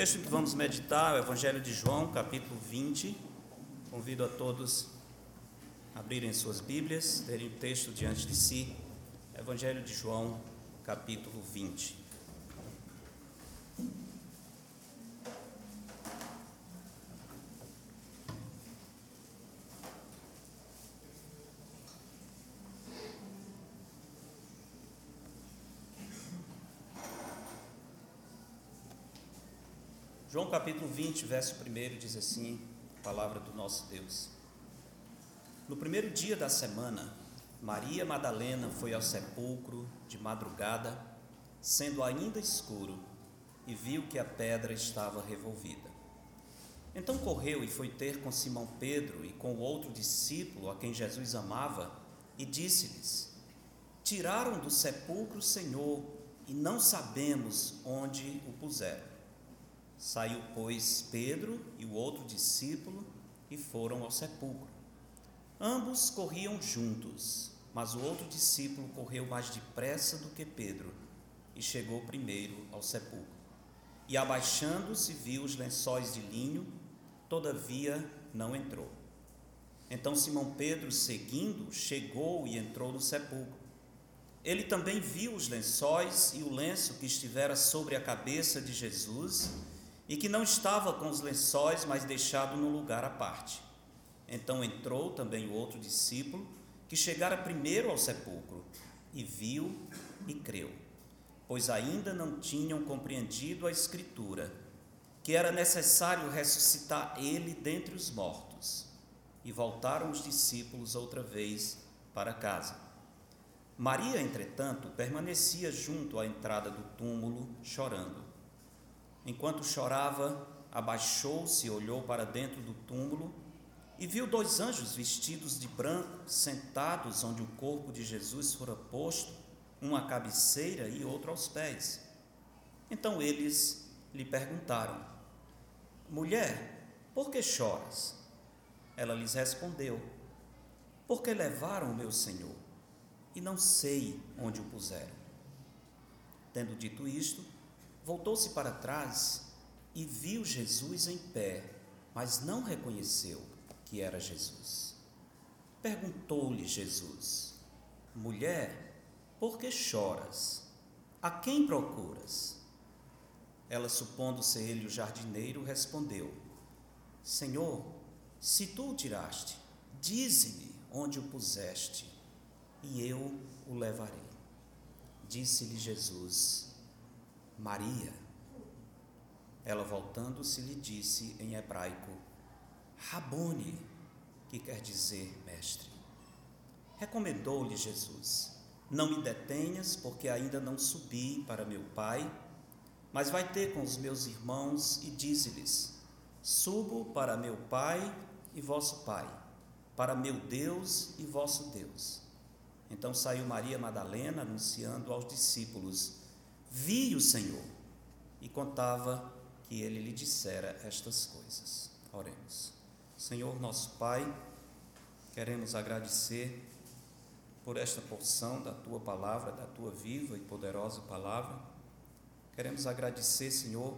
texto que vamos meditar é o Evangelho de João, capítulo 20. Convido a todos a abrirem suas Bíblias, terem o texto diante de si. Evangelho de João, capítulo 20. João capítulo 20, verso 1 diz assim: Palavra do nosso Deus. No primeiro dia da semana, Maria Madalena foi ao sepulcro de madrugada, sendo ainda escuro, e viu que a pedra estava revolvida. Então correu e foi ter com Simão Pedro e com o outro discípulo a quem Jesus amava, e disse-lhes: Tiraram do sepulcro o Senhor, e não sabemos onde o puseram. Saiu, pois, Pedro e o outro discípulo e foram ao sepulcro. Ambos corriam juntos, mas o outro discípulo correu mais depressa do que Pedro e chegou primeiro ao sepulcro. E abaixando-se, viu os lençóis de linho, todavia não entrou. Então Simão Pedro, seguindo, chegou e entrou no sepulcro. Ele também viu os lençóis e o lenço que estivera sobre a cabeça de Jesus e que não estava com os lençóis, mas deixado no lugar à parte. Então entrou também o outro discípulo, que chegara primeiro ao sepulcro, e viu e creu, pois ainda não tinham compreendido a Escritura, que era necessário ressuscitar ele dentre os mortos. E voltaram os discípulos outra vez para casa. Maria, entretanto, permanecia junto à entrada do túmulo, chorando. Enquanto chorava, abaixou-se olhou para dentro do túmulo e viu dois anjos vestidos de branco sentados onde o corpo de Jesus fora posto, um à cabeceira e outro aos pés. Então eles lhe perguntaram: Mulher, por que choras? Ela lhes respondeu: Porque levaram o meu Senhor e não sei onde o puseram. Tendo dito isto, Voltou-se para trás e viu Jesus em pé, mas não reconheceu que era Jesus. Perguntou-lhe Jesus: Mulher, por que choras? A quem procuras? Ela, supondo ser ele o jardineiro, respondeu: Senhor, se tu o tiraste, dize-me onde o puseste, e eu o levarei. Disse-lhe Jesus: Maria. Ela voltando-se lhe disse em hebraico: Rabone, que quer dizer mestre. Recomendou-lhe Jesus: Não me detenhas, porque ainda não subi para meu Pai, mas vai ter com os meus irmãos e dize-lhes: Subo para meu Pai e vosso Pai, para meu Deus e vosso Deus. Então saiu Maria Madalena anunciando aos discípulos: vi o Senhor e contava que ele lhe dissera estas coisas. Oremos. Senhor nosso Pai, queremos agradecer por esta porção da tua palavra, da tua viva e poderosa palavra. Queremos agradecer, Senhor,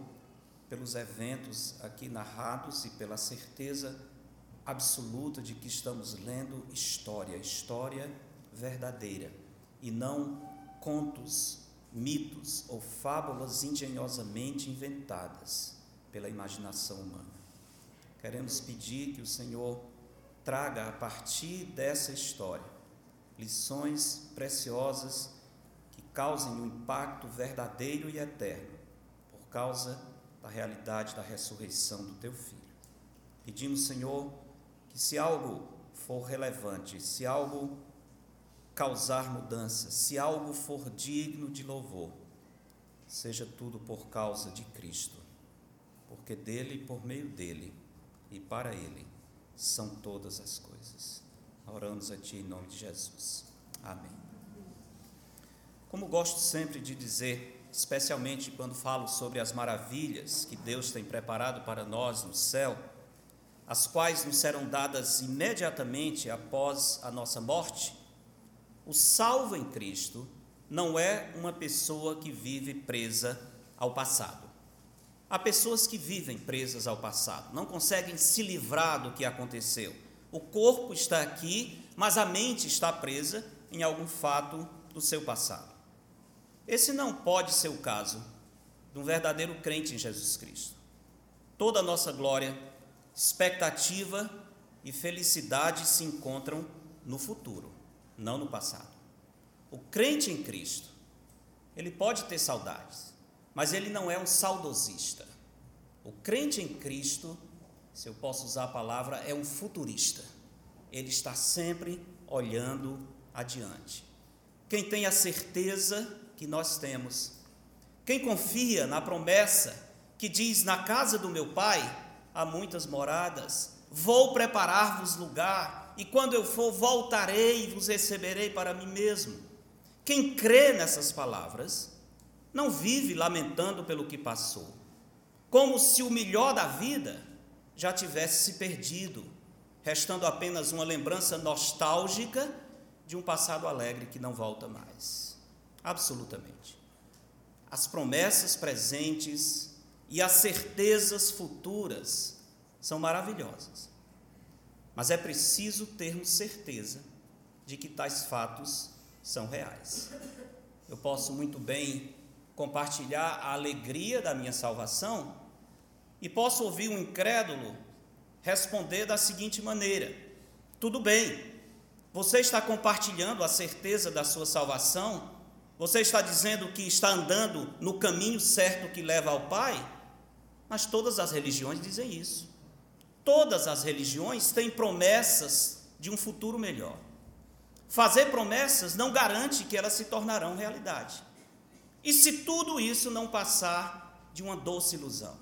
pelos eventos aqui narrados e pela certeza absoluta de que estamos lendo história, história verdadeira e não contos mitos ou fábulas engenhosamente inventadas pela imaginação humana. Queremos pedir que o Senhor traga a partir dessa história lições preciosas que causem um impacto verdadeiro e eterno por causa da realidade da ressurreição do teu filho. Pedimos, Senhor, que se algo for relevante, se algo causar mudança, se algo for digno de louvor, seja tudo por causa de Cristo, porque dele, por meio dele e para ele são todas as coisas. Oramos a Ti em nome de Jesus. Amém. Como gosto sempre de dizer, especialmente quando falo sobre as maravilhas que Deus tem preparado para nós no céu, as quais nos serão dadas imediatamente após a nossa morte, o salvo em Cristo não é uma pessoa que vive presa ao passado. Há pessoas que vivem presas ao passado, não conseguem se livrar do que aconteceu. O corpo está aqui, mas a mente está presa em algum fato do seu passado. Esse não pode ser o caso de um verdadeiro crente em Jesus Cristo. Toda a nossa glória, expectativa e felicidade se encontram no futuro, não no passado. O crente em Cristo, ele pode ter saudades, mas ele não é um saudosista. O crente em Cristo, se eu posso usar a palavra, é um futurista. Ele está sempre olhando adiante. Quem tem a certeza que nós temos, quem confia na promessa que diz: Na casa do meu pai há muitas moradas, vou preparar-vos lugar, e quando eu for, voltarei e vos receberei para mim mesmo. Quem crê nessas palavras, não vive lamentando pelo que passou, como se o melhor da vida já tivesse se perdido, restando apenas uma lembrança nostálgica de um passado alegre que não volta mais. Absolutamente. As promessas presentes e as certezas futuras são maravilhosas. Mas é preciso termos certeza de que tais fatos são reais. Eu posso muito bem compartilhar a alegria da minha salvação e posso ouvir um incrédulo responder da seguinte maneira: tudo bem, você está compartilhando a certeza da sua salvação? Você está dizendo que está andando no caminho certo que leva ao Pai? Mas todas as religiões dizem isso. Todas as religiões têm promessas de um futuro melhor. Fazer promessas não garante que elas se tornarão realidade. E se tudo isso não passar de uma doce ilusão?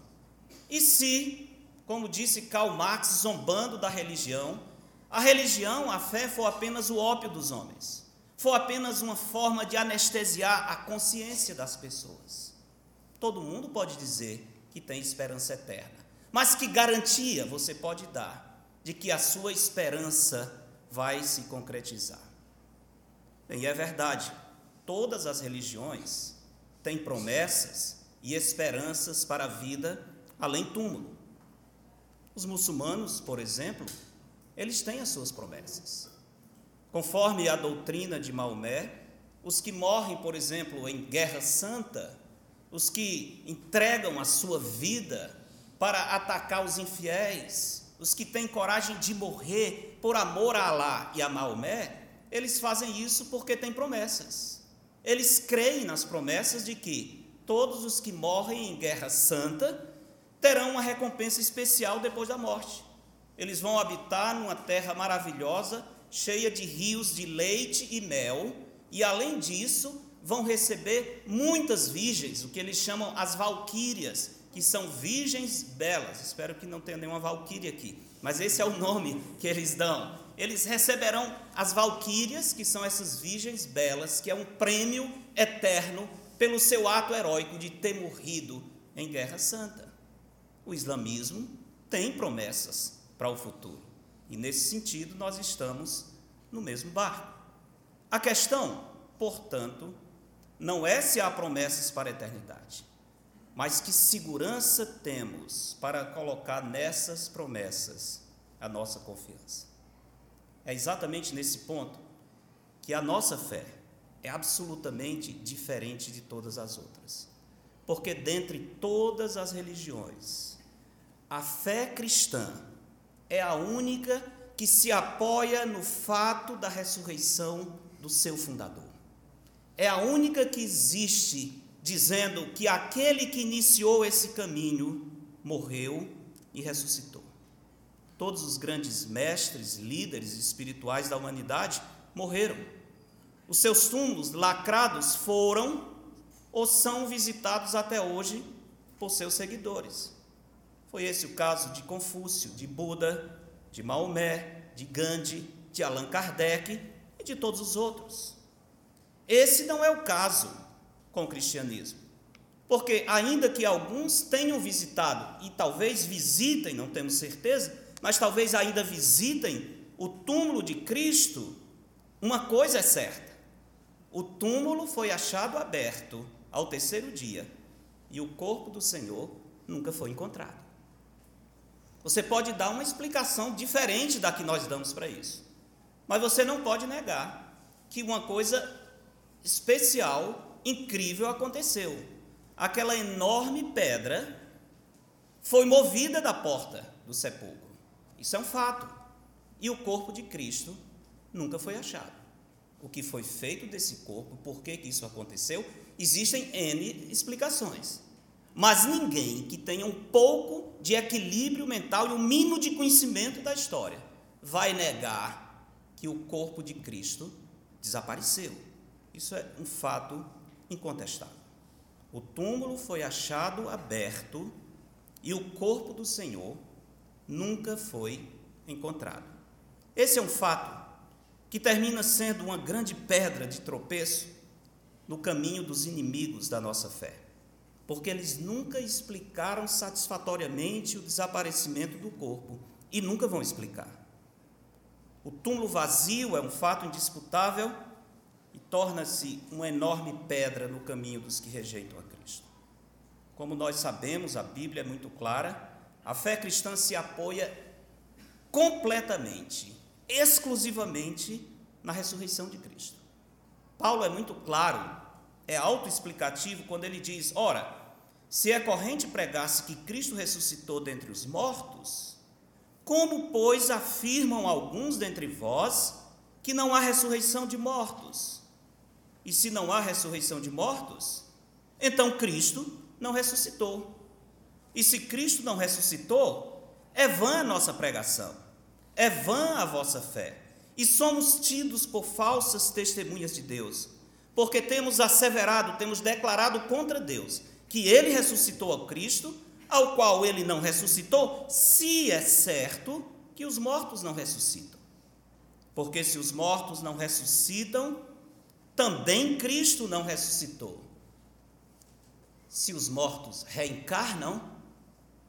E se, como disse Karl Marx, zombando da religião, a religião, a fé, for apenas o ópio dos homens, for apenas uma forma de anestesiar a consciência das pessoas? Todo mundo pode dizer que tem esperança eterna, mas que garantia você pode dar de que a sua esperança vai se concretizar? Bem, é verdade, todas as religiões têm promessas e esperanças para a vida além túmulo. Os muçulmanos, por exemplo, eles têm as suas promessas. Conforme a doutrina de Maomé, os que morrem, por exemplo, em guerra santa, os que entregam a sua vida para atacar os infiéis, os que têm coragem de morrer por amor a Alá e a Maomé, eles fazem isso porque têm promessas. Eles creem nas promessas de que todos os que morrem em guerra santa terão uma recompensa especial depois da morte. Eles vão habitar numa terra maravilhosa, cheia de rios de leite e mel, e além disso, vão receber muitas virgens, o que eles chamam as valquírias, que são virgens belas. Espero que não tenha nenhuma valquíria aqui, mas esse é o nome que eles dão eles receberão as valquírias, que são essas virgens belas, que é um prêmio eterno pelo seu ato heróico de ter morrido em guerra santa. O islamismo tem promessas para o futuro. E nesse sentido nós estamos no mesmo barco. A questão, portanto, não é se há promessas para a eternidade, mas que segurança temos para colocar nessas promessas a nossa confiança. É exatamente nesse ponto que a nossa fé é absolutamente diferente de todas as outras. Porque dentre todas as religiões, a fé cristã é a única que se apoia no fato da ressurreição do seu fundador. É a única que existe dizendo que aquele que iniciou esse caminho morreu e ressuscitou. Todos os grandes mestres, líderes espirituais da humanidade morreram. Os seus túmulos lacrados foram ou são visitados até hoje por seus seguidores. Foi esse o caso de Confúcio, de Buda, de Maomé, de Gandhi, de Allan Kardec e de todos os outros. Esse não é o caso com o cristianismo. Porque, ainda que alguns tenham visitado e talvez visitem, não temos certeza, mas talvez ainda visitem o túmulo de Cristo, uma coisa é certa: o túmulo foi achado aberto ao terceiro dia e o corpo do Senhor nunca foi encontrado. Você pode dar uma explicação diferente da que nós damos para isso, mas você não pode negar que uma coisa especial, incrível aconteceu. Aquela enorme pedra foi movida da porta do sepulcro. Isso é um fato. E o corpo de Cristo nunca foi achado. O que foi feito desse corpo, por que, isso aconteceu, existem N explicações. Mas ninguém que tenha um pouco de equilíbrio mental e um mínimo de conhecimento da história vai negar que o corpo de Cristo desapareceu. Isso é um fato incontestável. O túmulo foi achado aberto e o corpo do Senhor nunca foi encontrado. Esse é um fato que termina sendo uma grande pedra de tropeço no caminho dos inimigos da nossa fé, porque eles nunca explicaram satisfatoriamente o desaparecimento do corpo e nunca vão explicar. O túmulo vazio é um fato indisputável e torna-se uma enorme pedra no caminho dos que rejeitam a Cristo. Como nós sabemos, a Bíblia é muito clara, a fé cristã se apoia completamente, exclusivamente na ressurreição de Cristo. Paulo é muito claro, é autoexplicativo quando ele diz: ora, se é corrente pregasse que Cristo ressuscitou dentre os mortos, como, pois, afirmam alguns dentre vós que não há ressurreição de mortos? E se não há ressurreição de mortos, então Cristo não ressuscitou. E se Cristo não ressuscitou, é vã a nossa pregação, é vã a vossa fé, e somos tidos por falsas testemunhas de Deus, porque temos asseverado, temos declarado contra Deus que ele ressuscitou a Cristo, ao qual ele não ressuscitou, se é certo que os mortos não ressuscitam. Porque se os mortos não ressuscitam, também Cristo não ressuscitou. Se os mortos reencarnam,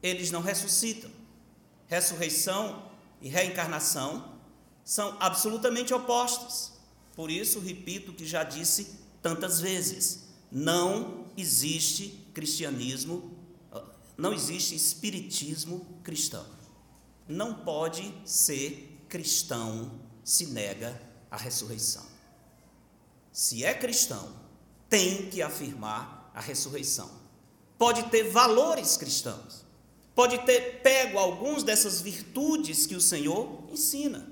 eles não ressuscitam. Ressurreição e reencarnação são absolutamente opostos. Por isso, repito o que já disse tantas vezes: não existe cristianismo, não existe espiritismo cristão. Não pode ser cristão se nega a ressurreição. Se é cristão, tem que afirmar a ressurreição. Pode ter valores cristãos, pode ter pego alguns dessas virtudes que o Senhor ensina,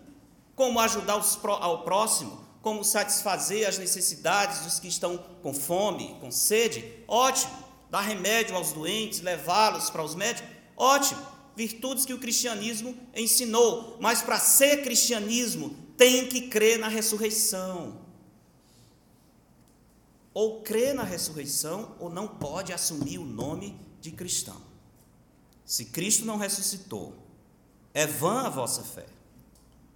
como ajudar ao próximo, como satisfazer as necessidades dos que estão com fome, com sede, ótimo. Dar remédio aos doentes, levá-los para os médicos, ótimo. Virtudes que o cristianismo ensinou, mas para ser cristianismo tem que crer na ressurreição. Ou crê na ressurreição, ou não pode assumir o nome de cristão. Se Cristo não ressuscitou, é vã a vossa fé.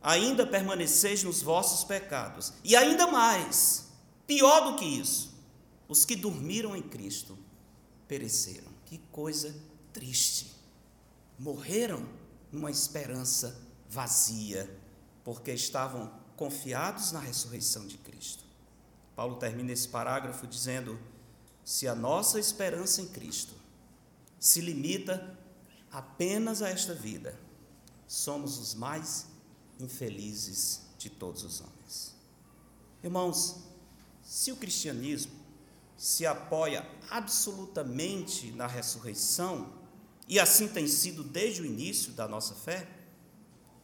Ainda permaneceis nos vossos pecados. E ainda mais, pior do que isso, os que dormiram em Cristo pereceram. Que coisa triste. Morreram numa esperança vazia, porque estavam confiados na ressurreição de Cristo. Paulo termina esse parágrafo dizendo: se a nossa esperança em Cristo se limita apenas a esta vida, somos os mais infelizes de todos os homens. Irmãos, se o cristianismo se apoia absolutamente na ressurreição, e assim tem sido desde o início da nossa fé,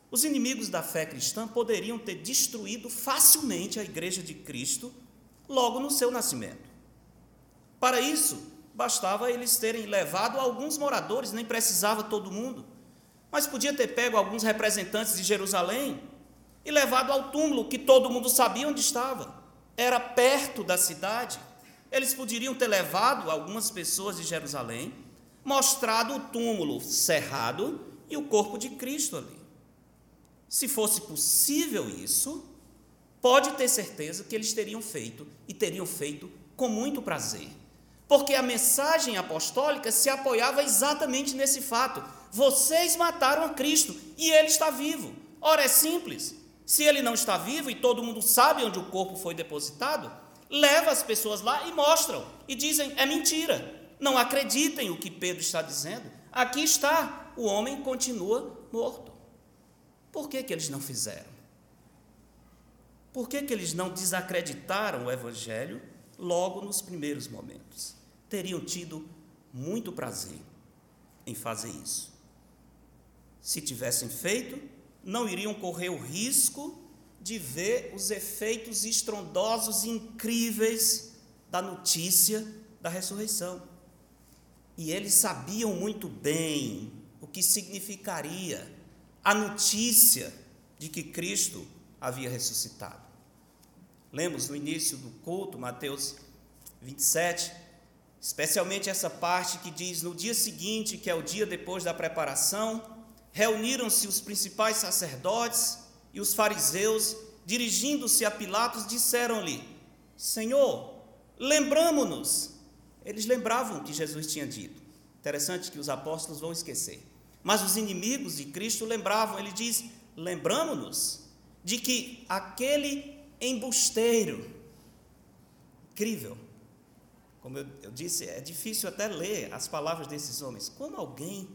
os inimigos da fé cristã poderiam ter destruído facilmente a igreja de Cristo logo no seu nascimento. Para isso, Bastava eles terem levado alguns moradores, nem precisava todo mundo. Mas podia ter pego alguns representantes de Jerusalém e levado ao túmulo, que todo mundo sabia onde estava. Era perto da cidade. Eles poderiam ter levado algumas pessoas de Jerusalém, mostrado o túmulo cerrado e o corpo de Cristo ali. Se fosse possível isso, pode ter certeza que eles teriam feito e teriam feito com muito prazer porque a mensagem apostólica se apoiava exatamente nesse fato. Vocês mataram a Cristo e ele está vivo. Ora, é simples. Se ele não está vivo e todo mundo sabe onde o corpo foi depositado, leva as pessoas lá e mostram. E dizem: é mentira. Não acreditem o que Pedro está dizendo. Aqui está, o homem continua morto. Por que, que eles não fizeram? Por que, que eles não desacreditaram o Evangelho logo nos primeiros momentos? Teriam tido muito prazer em fazer isso. Se tivessem feito, não iriam correr o risco de ver os efeitos estrondosos e incríveis da notícia da ressurreição. E eles sabiam muito bem o que significaria a notícia de que Cristo havia ressuscitado. Lemos no início do culto, Mateus 27, especialmente essa parte que diz: No dia seguinte, que é o dia depois da preparação, reuniram-se os principais sacerdotes e os fariseus, dirigindo-se a Pilatos, disseram-lhe: Senhor, lembramo-nos. Eles lembravam que Jesus tinha dito. Interessante que os apóstolos vão esquecer. Mas os inimigos de Cristo lembravam, ele diz: lembramos-nos de que aquele embusteiro, incrível, como eu, eu, disse, é difícil até ler as palavras desses homens. Como alguém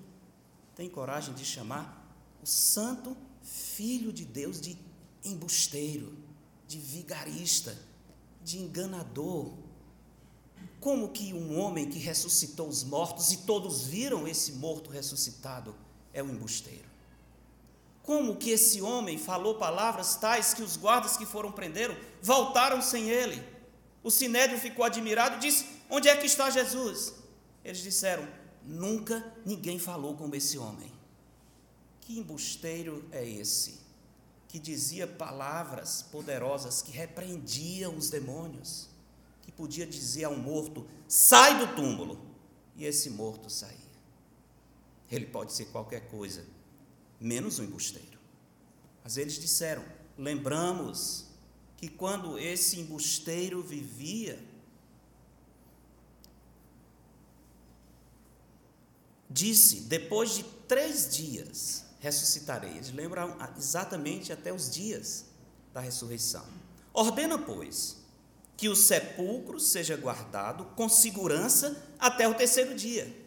tem coragem de chamar o santo filho de Deus de embusteiro, de vigarista, de enganador? Como que um homem que ressuscitou os mortos e todos viram esse morto ressuscitado é um embusteiro? Como que esse homem falou palavras tais que os guardas que foram prenderam voltaram sem ele? O sinédrio ficou admirado e disse: Onde é que está Jesus? Eles disseram: Nunca ninguém falou como esse homem. Que embusteiro é esse? Que dizia palavras poderosas que repreendiam os demônios que podia dizer a um morto: sai do túmulo, e esse morto saía. Ele pode ser qualquer coisa, menos um embusteiro. Mas eles disseram: lembramos que quando esse embusteiro vivia, disse: depois de três dias ressuscitarei. Eles lembram exatamente até os dias da ressurreição. Ordena, pois, que o sepulcro seja guardado com segurança até o terceiro dia.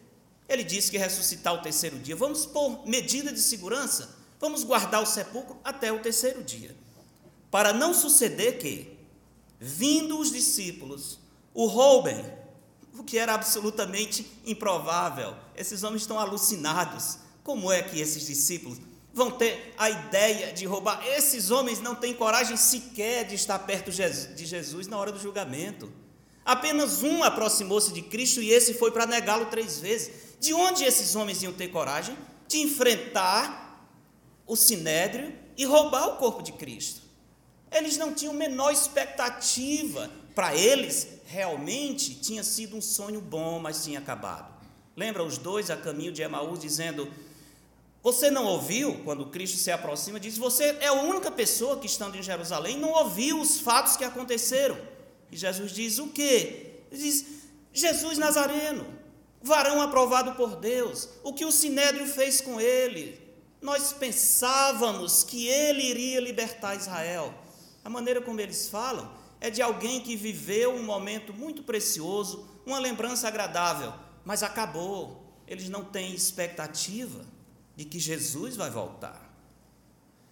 Ele disse que ressuscitar o terceiro dia. Vamos pôr medida de segurança, vamos guardar o sepulcro até o terceiro dia. Para não suceder que, vindo os discípulos, o roubem, o que era absolutamente improvável. Esses homens estão alucinados. Como é que esses discípulos vão ter a ideia de roubar. Esses homens não têm coragem sequer de estar perto de Jesus na hora do julgamento. Apenas um aproximou-se de Cristo e esse foi para negá-lo três vezes. De onde esses homens iam ter coragem de enfrentar o sinédrio e roubar o corpo de Cristo? Eles não tinham menor expectativa. Para eles, realmente tinha sido um sonho bom, mas tinha acabado. Lembra os dois a caminho de Emaús dizendo: você não ouviu, quando Cristo se aproxima, diz: Você é a única pessoa que, estando em Jerusalém, não ouviu os fatos que aconteceram. E Jesus diz: O quê? Ele diz: Jesus Nazareno, varão aprovado por Deus, o que o sinédrio fez com ele. Nós pensávamos que ele iria libertar Israel. A maneira como eles falam é de alguém que viveu um momento muito precioso, uma lembrança agradável, mas acabou. Eles não têm expectativa de que Jesus vai voltar.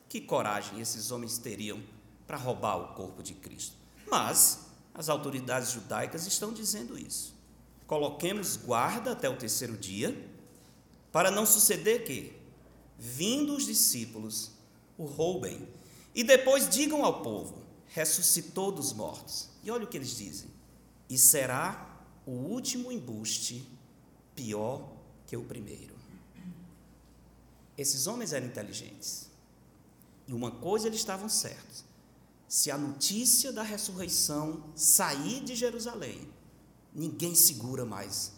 Que coragem esses homens teriam para roubar o corpo de Cristo? Mas as autoridades judaicas estão dizendo isso. Coloquemos guarda até o terceiro dia, para não suceder que, vindo os discípulos, o roubem e depois digam ao povo: ressuscitou dos mortos. E olha o que eles dizem: e será o último embuste pior que o primeiro. Esses homens eram inteligentes. E uma coisa eles estavam certos: se a notícia da ressurreição sair de Jerusalém, ninguém segura mais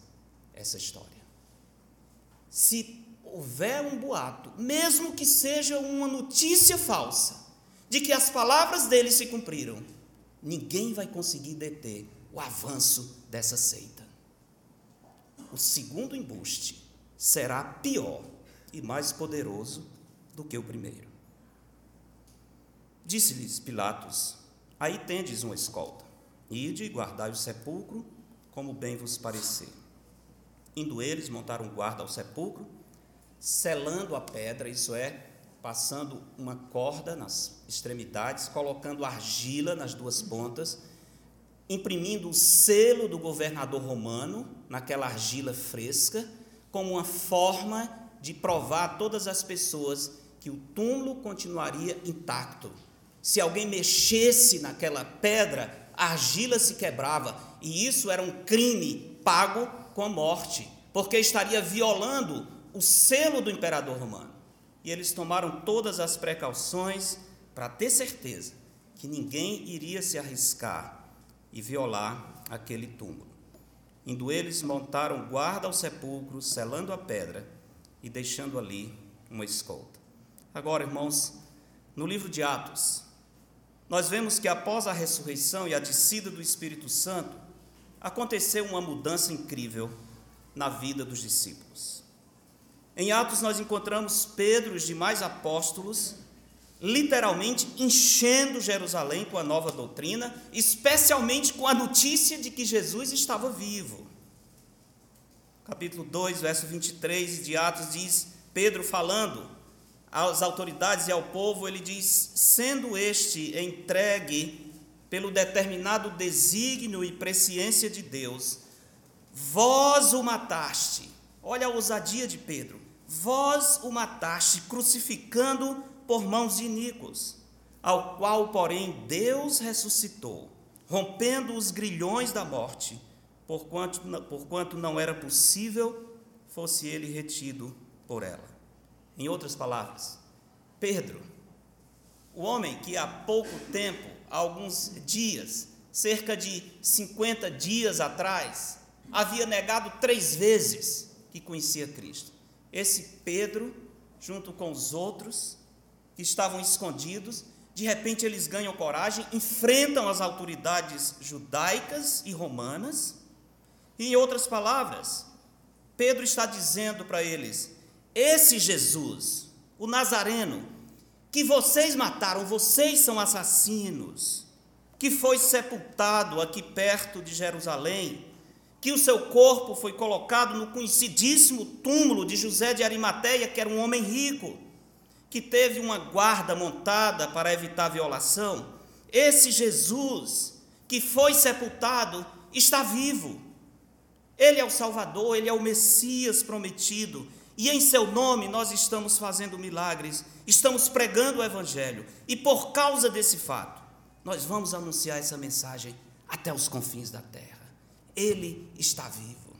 essa história. Se houver um boato, mesmo que seja uma notícia falsa, de que as palavras dele se cumpriram, ninguém vai conseguir deter o avanço dessa seita. O segundo embuste será pior e mais poderoso do que o primeiro. Disse-lhes Pilatos: Aí tendes uma escolta. Ide e guardai o sepulcro, como bem vos parecer. Indo eles, montaram guarda ao sepulcro, selando a pedra, isso é, passando uma corda nas extremidades, colocando argila nas duas pontas, imprimindo o selo do governador romano naquela argila fresca, como uma forma de provar a todas as pessoas que o túmulo continuaria intacto. Se alguém mexesse naquela pedra, a argila se quebrava, e isso era um crime pago com a morte, porque estaria violando o selo do imperador romano. E eles tomaram todas as precauções para ter certeza que ninguém iria se arriscar e violar aquele túmulo. Indo eles, montaram guarda ao sepulcro, selando a pedra e deixando ali uma escolta. Agora, irmãos, no livro de Atos, nós vemos que após a ressurreição e a descida do Espírito Santo, aconteceu uma mudança incrível na vida dos discípulos. Em Atos, nós encontramos Pedro e os demais apóstolos literalmente enchendo Jerusalém com a nova doutrina, especialmente com a notícia de que Jesus estava vivo. Capítulo 2, verso 23 de Atos diz: Pedro falando às autoridades e ao povo, ele diz: sendo este entregue pelo determinado desígnio e presciência de Deus, vós o mataste. Olha a ousadia de Pedro. Vós o mataste, crucificando por mãos de iníquos, ao qual, porém, Deus ressuscitou, rompendo os grilhões da morte, porquanto, porquanto não era possível fosse ele retido por ela. Em outras palavras, Pedro, o homem que há pouco tempo, há alguns dias, cerca de 50 dias atrás, havia negado três vezes que conhecia Cristo. Esse Pedro, junto com os outros, que estavam escondidos, de repente eles ganham coragem, enfrentam as autoridades judaicas e romanas, e em outras palavras, Pedro está dizendo para eles: esse Jesus, o Nazareno, que vocês mataram, vocês são assassinos, que foi sepultado aqui perto de Jerusalém, que o seu corpo foi colocado no conhecidíssimo túmulo de José de Arimateia, que era um homem rico que teve uma guarda montada para evitar violação, esse Jesus que foi sepultado está vivo. Ele é o Salvador, ele é o Messias prometido, e em seu nome nós estamos fazendo milagres, estamos pregando o Evangelho, e por causa desse fato, nós vamos anunciar essa mensagem até os confins da terra. Ele está vivo.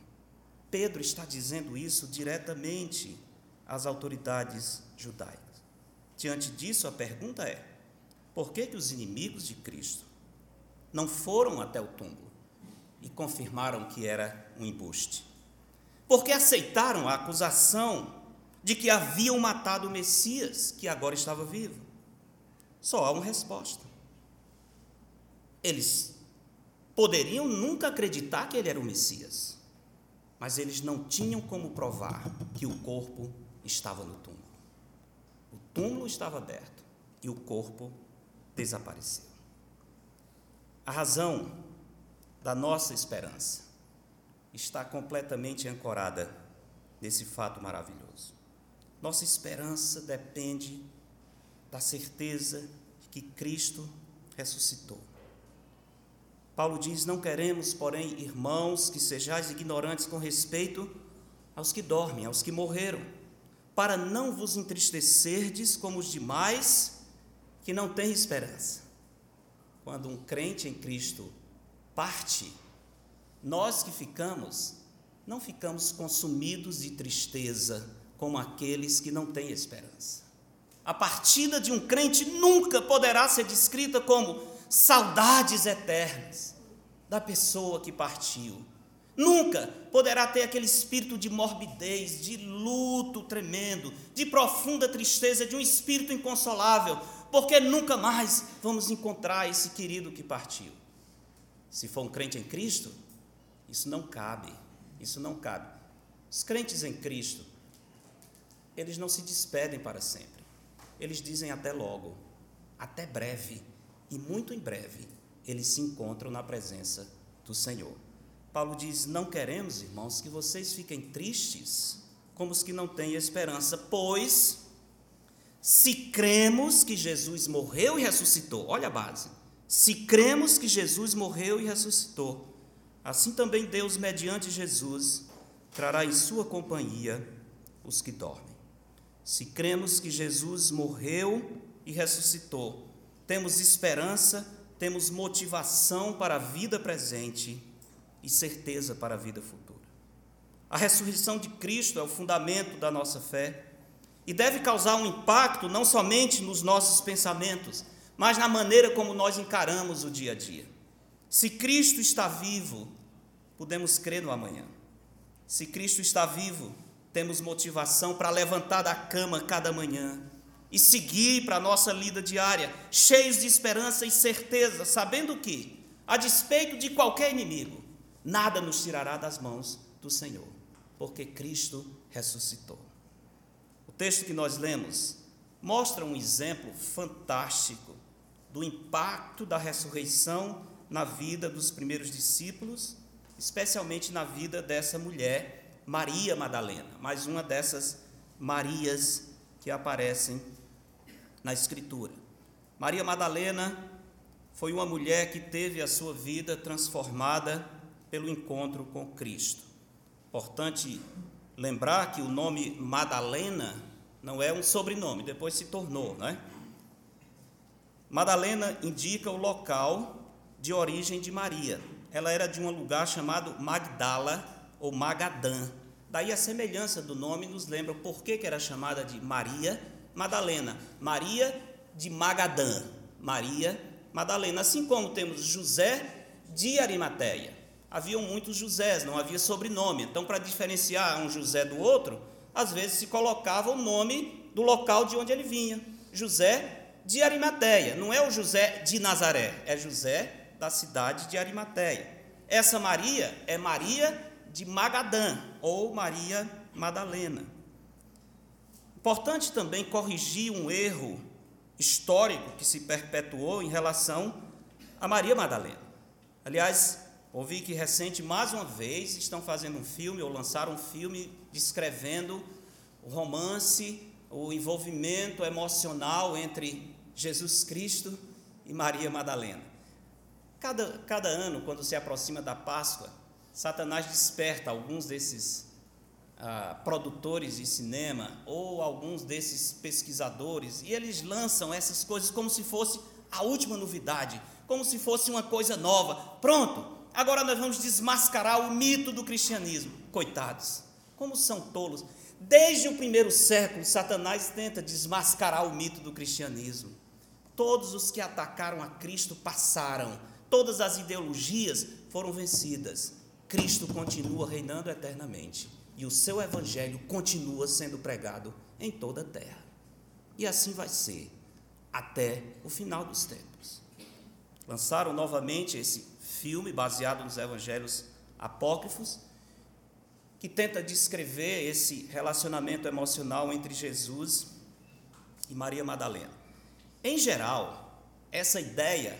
Pedro está dizendo isso diretamente às autoridades judaicas. Diante disso, a pergunta é: por que, que os inimigos de Cristo não foram até o túmulo e confirmaram que era um embuste? Porque aceitaram a acusação de que haviam matado o Messias, que agora estava vivo? Só há uma resposta. Eles poderiam nunca acreditar que ele era o Messias, mas eles não tinham como provar que o corpo estava no túmulo túmulo estava aberto e o corpo desapareceu. A razão da nossa esperança está completamente ancorada nesse fato maravilhoso. Nossa esperança depende da certeza que Cristo ressuscitou. Paulo diz: Não queremos, porém, irmãos, que sejais ignorantes com respeito aos que dormem, aos que morreram para não vos entristecerdes como os demais que não têm esperança. Quando um crente em Cristo parte, nós que ficamos, não ficamos consumidos de tristeza como aqueles que não têm esperança. A partida de um crente nunca poderá ser descrita como saudades eternas da pessoa que partiu Nunca poderá ter aquele espírito de morbidez, de luto tremendo, de profunda tristeza, de um espírito inconsolável, porque nunca mais vamos encontrar esse querido que partiu. Se for um crente em Cristo, isso não cabe, isso não cabe. Os crentes em Cristo, eles não se despedem para sempre, eles dizem até logo, até breve, e muito em breve, eles se encontram na presença do Senhor. Paulo diz: Não queremos, irmãos, que vocês fiquem tristes como os que não têm esperança, pois se cremos que Jesus morreu e ressuscitou, olha a base. Se cremos que Jesus morreu e ressuscitou, assim também Deus, mediante Jesus, trará em sua companhia os que dormem. Se cremos que Jesus morreu e ressuscitou, temos esperança, temos motivação para a vida presente e certeza para a vida futura. A ressurreição de Cristo é o fundamento da nossa fé e deve causar um impacto não somente nos nossos pensamentos, mas na maneira como nós encaramos o dia a dia. Se Cristo está vivo, podemos crer no amanhã. Se Cristo está vivo, temos motivação para levantar da cama cada manhã e seguir para a nossa lida diária, cheios de esperança e certeza, sabendo que, a despeito de qualquer inimigo, nada nos tirará das mãos do Senhor, porque Cristo ressuscitou. O texto que nós lemos mostra um exemplo fantástico do impacto da ressurreição na vida dos primeiros discípulos, especialmente na vida dessa mulher Maria Madalena, mais uma dessas Marias que aparecem na Escritura. Maria Madalena foi uma mulher que teve a sua vida transformada pelo encontro com Cristo. Importante lembrar que o nome Madalena não é um sobrenome, depois se tornou, né? Madalena indica o local de origem de Maria. Ela era de um lugar chamado Magdala ou Magadã, Daí a semelhança do nome nos lembra por que, era chamada de Maria Madalena. Maria de Magadã. Maria Madalena. Assim como temos José de Arimateia. Haviam muitos Josés, não havia sobrenome. Então, para diferenciar um José do outro, às vezes se colocava o nome do local de onde ele vinha. José de Arimateia. Não é o José de Nazaré, é José da cidade de Arimateia. Essa Maria é Maria de Magadã ou Maria Madalena. Importante também corrigir um erro histórico que se perpetuou em relação a Maria Madalena. Aliás, ouvi que recente, mais uma vez, estão fazendo um filme ou lançaram um filme descrevendo o romance, o envolvimento emocional entre Jesus Cristo e Maria Madalena. Cada, cada ano, quando se aproxima da Páscoa, Satanás desperta alguns desses ah, produtores de cinema ou alguns desses pesquisadores e eles lançam essas coisas como se fosse a última novidade, como se fosse uma coisa nova. Pronto, agora nós vamos desmascarar o mito do cristianismo. Coitados, como são tolos. Desde o primeiro século, Satanás tenta desmascarar o mito do cristianismo. Todos os que atacaram a Cristo passaram, todas as ideologias foram vencidas. Cristo continua reinando eternamente e o seu evangelho continua sendo pregado em toda a terra. E assim vai ser até o final dos tempos. Lançaram novamente esse filme baseado nos evangelhos apócrifos que tenta descrever esse relacionamento emocional entre Jesus e Maria Madalena. Em geral, essa ideia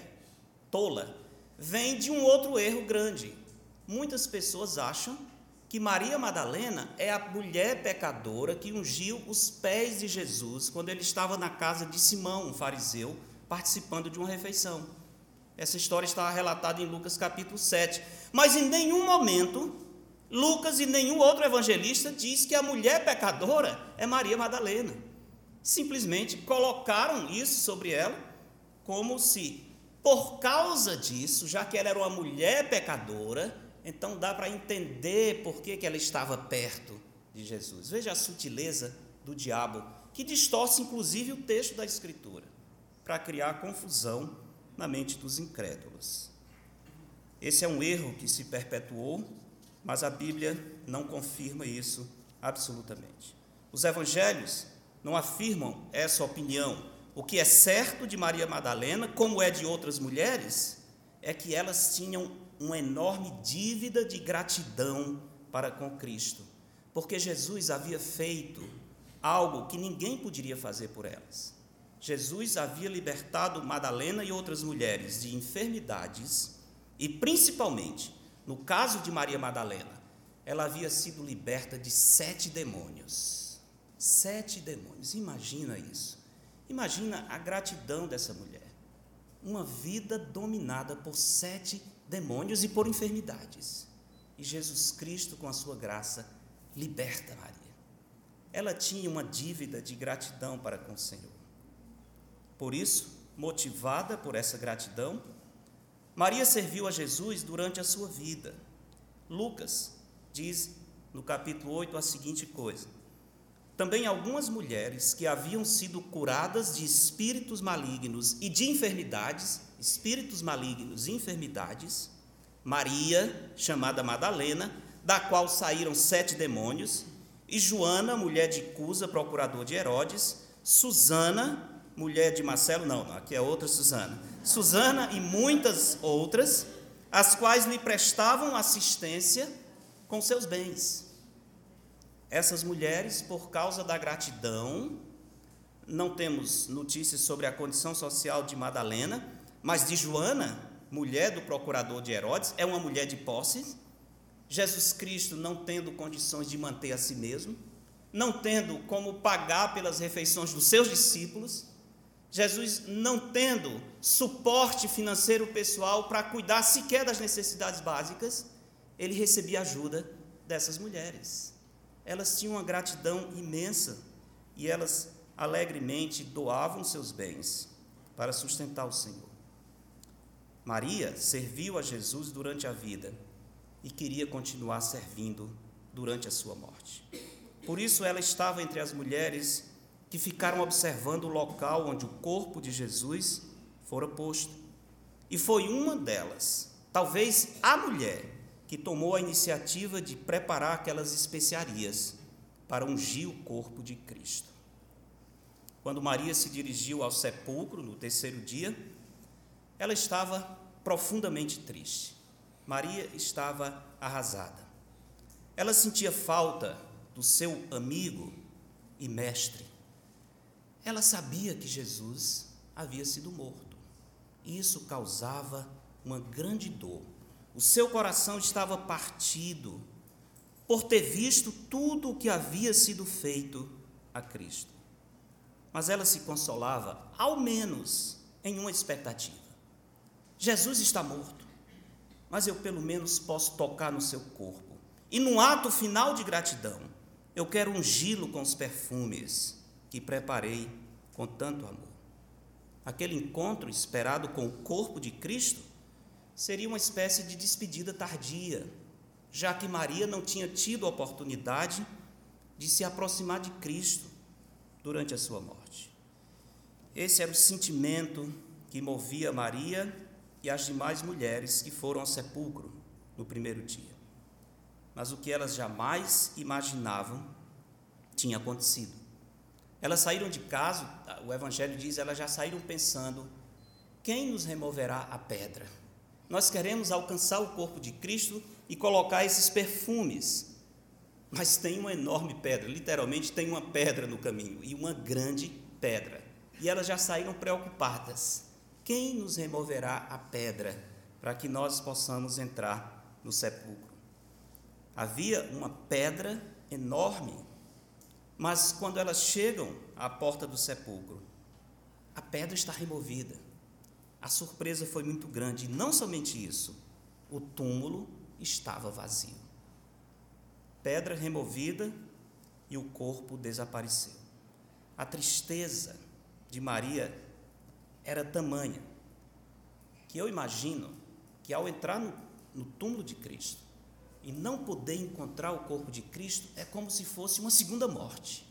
tola vem de um outro erro grande, Muitas pessoas acham que Maria Madalena é a mulher pecadora que ungiu os pés de Jesus quando ele estava na casa de Simão, um fariseu, participando de uma refeição. Essa história está relatada em Lucas capítulo 7. Mas em nenhum momento Lucas e nenhum outro evangelista diz que a mulher pecadora é Maria Madalena. Simplesmente colocaram isso sobre ela como se, por causa disso, já que ela era uma mulher pecadora, então dá para entender por que, que ela estava perto de Jesus. Veja a sutileza do diabo, que distorce inclusive o texto da Escritura, para criar confusão na mente dos incrédulos. Esse é um erro que se perpetuou, mas a Bíblia não confirma isso absolutamente. Os evangelhos não afirmam essa opinião. O que é certo de Maria Madalena, como é de outras mulheres, é que elas tinham uma enorme dívida de gratidão para com Cristo, porque Jesus havia feito algo que ninguém poderia fazer por elas. Jesus havia libertado Madalena e outras mulheres de enfermidades e, principalmente, no caso de Maria Madalena, ela havia sido liberta de sete demônios. Sete demônios, imagina isso. Imagina a gratidão dessa mulher. Uma vida dominada por sete demônios e por enfermidades. E Jesus Cristo, com a sua graça, liberta Maria. Ela tinha uma dívida de gratidão para com o Senhor. Por isso, motivada por essa gratidão, Maria serviu a Jesus durante a sua vida. Lucas diz no capítulo 8 a seguinte coisa: Também algumas mulheres que haviam sido curadas de espíritos malignos e de enfermidades, espíritos malignos e enfermidades, Maria, chamada Madalena, da qual saíram sete demônios, e Joana, mulher de Cusa, procurador de Herodes, Susana, mulher de Marcelo, não, aqui é outra Susana, Susana e muitas outras, as quais lhe prestavam assistência com seus bens. Essas mulheres, por causa da gratidão, não temos notícias sobre a condição social de Madalena, mas de Joana, mulher do procurador de Herodes, é uma mulher de posses. Jesus Cristo não tendo condições de manter a si mesmo, não tendo como pagar pelas refeições dos seus discípulos, Jesus não tendo suporte financeiro pessoal para cuidar sequer das necessidades básicas, ele recebia ajuda dessas mulheres. Elas tinham uma gratidão imensa e elas alegremente doavam seus bens para sustentar o Senhor. Maria serviu a Jesus durante a vida e queria continuar servindo durante a sua morte. Por isso ela estava entre as mulheres que ficaram observando o local onde o corpo de Jesus fora posto. E foi uma delas, talvez a mulher, que tomou a iniciativa de preparar aquelas especiarias para ungir o corpo de Cristo. Quando Maria se dirigiu ao sepulcro no terceiro dia, ela estava profundamente triste. Maria estava arrasada. Ela sentia falta do seu amigo e mestre. Ela sabia que Jesus havia sido morto. Isso causava uma grande dor o seu coração estava partido por ter visto tudo o que havia sido feito a Cristo. Mas ela se consolava, ao menos, em uma expectativa. Jesus está morto, mas eu pelo menos posso tocar no seu corpo. E no ato final de gratidão, eu quero ungí-lo com os perfumes que preparei com tanto amor. Aquele encontro esperado com o corpo de Cristo seria uma espécie de despedida tardia, já que Maria não tinha tido a oportunidade de se aproximar de Cristo durante a sua morte. Esse era o sentimento que movia Maria e as demais mulheres que foram ao sepulcro no primeiro dia. Mas o que elas jamais imaginavam tinha acontecido. Elas saíram de casa, o Evangelho diz, elas já saíram pensando: quem nos removerá a pedra? Nós queremos alcançar o corpo de Cristo e colocar esses perfumes. Mas tem uma enorme pedra, literalmente tem uma pedra no caminho, e uma grande pedra. E elas já saíram preocupadas. Quem nos removerá a pedra para que nós possamos entrar no sepulcro? Havia uma pedra enorme, mas quando elas chegam à porta do sepulcro, a pedra está removida a surpresa foi muito grande. E não somente isso, o túmulo estava vazio. Pedra removida e o corpo desapareceu. A tristeza de Maria era tamanha que eu imagino que ao entrar no, no túmulo de Cristo e não poder encontrar o corpo de Cristo é como se fosse uma segunda morte.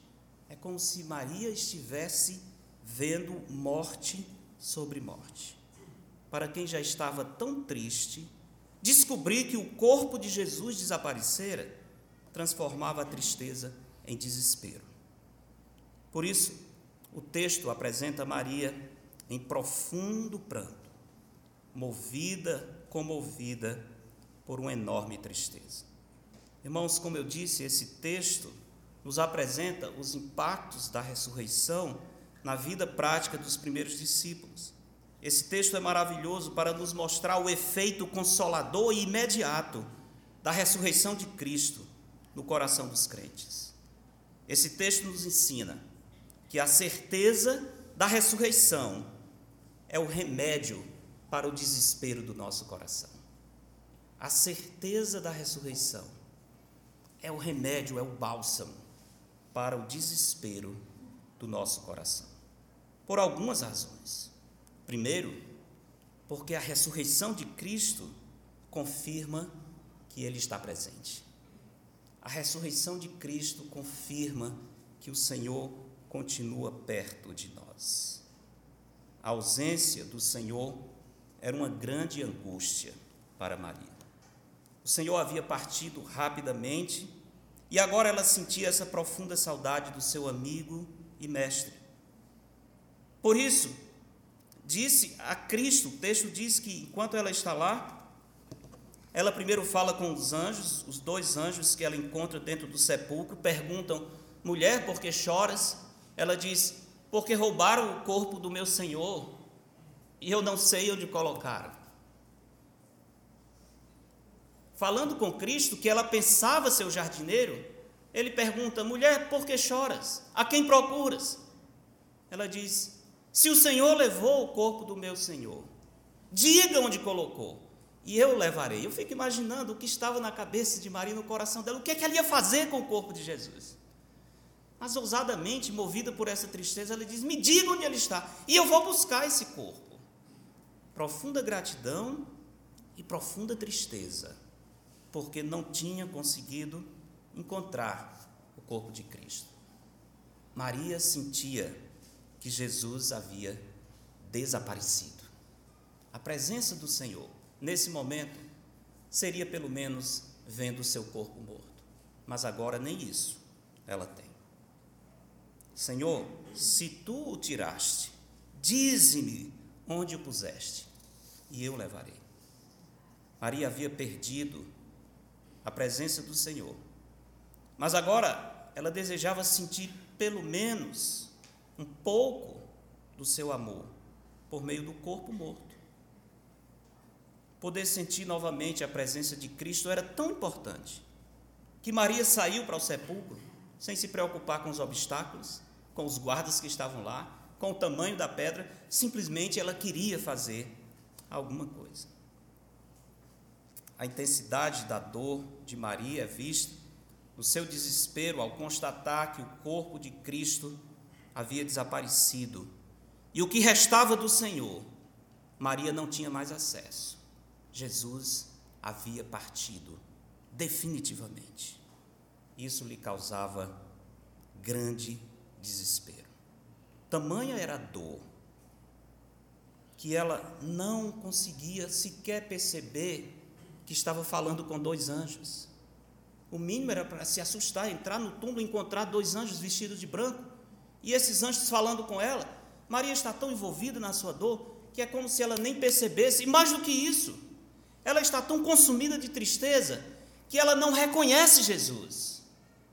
É como se Maria estivesse vendo morte sobre morte para quem já estava tão triste, descobrir que o corpo de Jesus desaparecera transformava a tristeza em desespero. Por isso, o texto apresenta Maria em profundo pranto, movida, comovida por uma enorme tristeza. Irmãos, como eu disse, esse texto nos apresenta os impactos da ressurreição na vida prática dos primeiros discípulos. Esse texto é maravilhoso para nos mostrar o efeito consolador e imediato da ressurreição de Cristo no coração dos crentes. Esse texto nos ensina que a certeza da ressurreição é o remédio para o desespero do nosso coração. A certeza da ressurreição é o remédio, é o bálsamo para o desespero do nosso coração. Por algumas razões. Primeiro, porque a ressurreição de Cristo confirma que Ele está presente. A ressurreição de Cristo confirma que o Senhor continua perto de nós. A ausência do Senhor era uma grande angústia para Maria. O Senhor havia partido rapidamente e agora ela sentia essa profunda saudade do seu amigo e mestre. Por isso, disse a Cristo, o texto diz que enquanto ela está lá, ela primeiro fala com os anjos, os dois anjos que ela encontra dentro do sepulcro, perguntam: mulher, por que choras? Ela diz: porque roubaram o corpo do meu Senhor e eu não sei onde colocaram. Falando com Cristo, que ela pensava ser o jardineiro, ele pergunta: mulher, por que choras? A quem procuras? Ela diz: se o Senhor levou o corpo do meu Senhor, diga onde colocou, e eu levarei. Eu fico imaginando o que estava na cabeça de Maria, no coração dela, o que, é que ela ia fazer com o corpo de Jesus. Mas ousadamente, movida por essa tristeza, ela diz: Me diga onde ele está, e eu vou buscar esse corpo. Profunda gratidão e profunda tristeza porque não tinha conseguido encontrar o corpo de Cristo. Maria sentia que Jesus havia desaparecido. A presença do Senhor, nesse momento, seria pelo menos vendo o seu corpo morto. Mas agora nem isso ela tem. Senhor, se tu o tiraste, dize-me onde o puseste, e eu levarei. Maria havia perdido a presença do Senhor. Mas agora ela desejava sentir pelo menos um pouco do seu amor por meio do corpo morto. Poder sentir novamente a presença de Cristo era tão importante que Maria saiu para o sepulcro sem se preocupar com os obstáculos, com os guardas que estavam lá, com o tamanho da pedra, simplesmente ela queria fazer alguma coisa. A intensidade da dor de Maria é vista no seu desespero ao constatar que o corpo de Cristo havia desaparecido e o que restava do Senhor, Maria não tinha mais acesso. Jesus havia partido definitivamente. Isso lhe causava grande desespero. Tamanha era a dor que ela não conseguia sequer perceber que estava falando com dois anjos. O mínimo era para se assustar, entrar no túmulo e encontrar dois anjos vestidos de branco. E esses anjos falando com ela. Maria está tão envolvida na sua dor que é como se ela nem percebesse. E mais do que isso, ela está tão consumida de tristeza que ela não reconhece Jesus.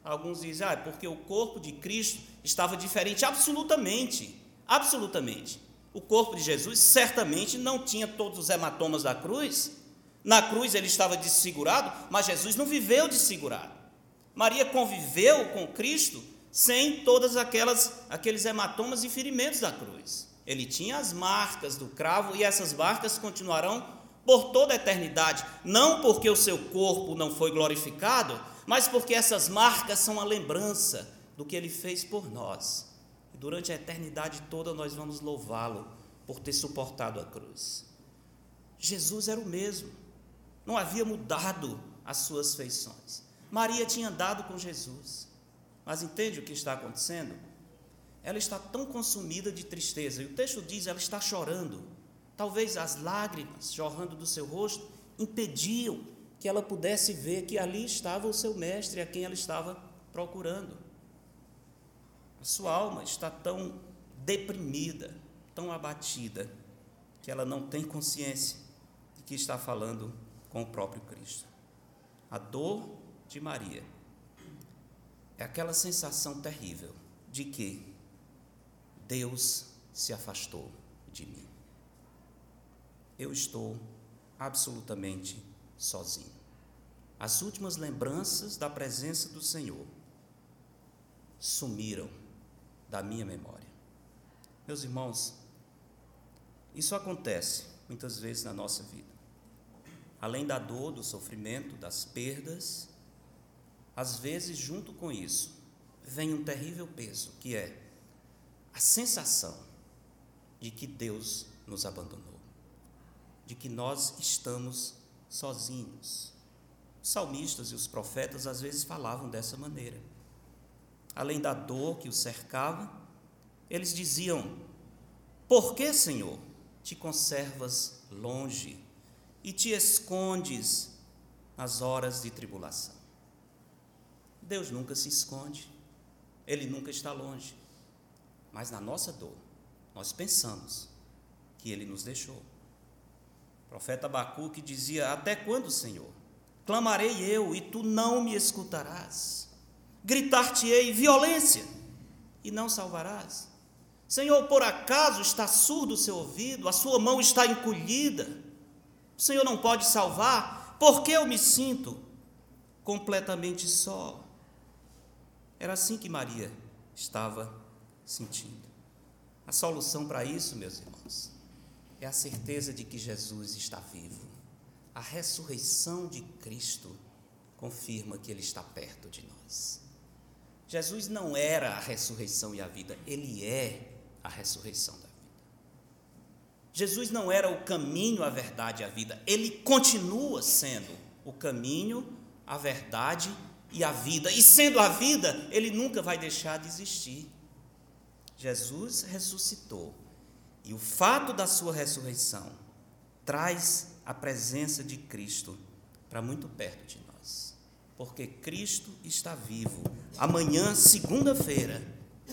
Alguns dizem, ah, é porque o corpo de Cristo estava diferente. Absolutamente, absolutamente. O corpo de Jesus certamente não tinha todos os hematomas da cruz, na cruz ele estava desfigurado, mas Jesus não viveu desfigurado. Maria conviveu com Cristo sem todas aquelas aqueles hematomas e ferimentos da cruz. Ele tinha as marcas do cravo e essas marcas continuarão por toda a eternidade, não porque o seu corpo não foi glorificado, mas porque essas marcas são a lembrança do que ele fez por nós. Durante a eternidade toda nós vamos louvá-lo por ter suportado a cruz. Jesus era o mesmo não havia mudado as suas feições. Maria tinha andado com Jesus, mas entende o que está acontecendo? Ela está tão consumida de tristeza, e o texto diz: ela está chorando. Talvez as lágrimas jorrando do seu rosto impediam que ela pudesse ver que ali estava o seu mestre, a quem ela estava procurando. A sua alma está tão deprimida, tão abatida, que ela não tem consciência de que está falando com o próprio Cristo. A dor de Maria é aquela sensação terrível de que Deus se afastou de mim. Eu estou absolutamente sozinho. as últimas lembranças da presença do Senhor sumiram da minha memória. Meus irmãos, isso acontece muitas vezes na nossa vida. Além da dor, do sofrimento, das perdas, às vezes, junto com isso, vem um terrível peso, que é a sensação de que Deus nos abandonou, de que nós estamos sozinhos. Os salmistas e os profetas às vezes falavam dessa maneira. Além da dor que os cercava, eles diziam: Por que, Senhor, te conservas longe e te escondes nas horas de tribulação? Deus nunca se esconde, Ele nunca está longe. Mas na nossa dor, nós pensamos que Ele nos deixou. O profeta Abacuque dizia: Até quando, Senhor? Clamarei eu e tu não me escutarás. Gritar-te-ei violência e não salvarás. Senhor, por acaso está surdo o seu ouvido, a sua mão está encolhida? O Senhor não pode salvar? Porque eu me sinto completamente só. Era assim que Maria estava sentindo. A solução para isso, meus irmãos, é a certeza de que Jesus está vivo. A ressurreição de Cristo confirma que Ele está perto de nós. Jesus não era a ressurreição e a vida, Ele é a ressurreição da vida. Jesus não era o caminho, a verdade e a vida, Ele continua sendo o caminho, a verdade e a vida. E sendo a vida, Ele nunca vai deixar de existir. Jesus ressuscitou e o fato da sua ressurreição traz a presença de Cristo para muito perto de nós. Porque Cristo está vivo. Amanhã, segunda-feira,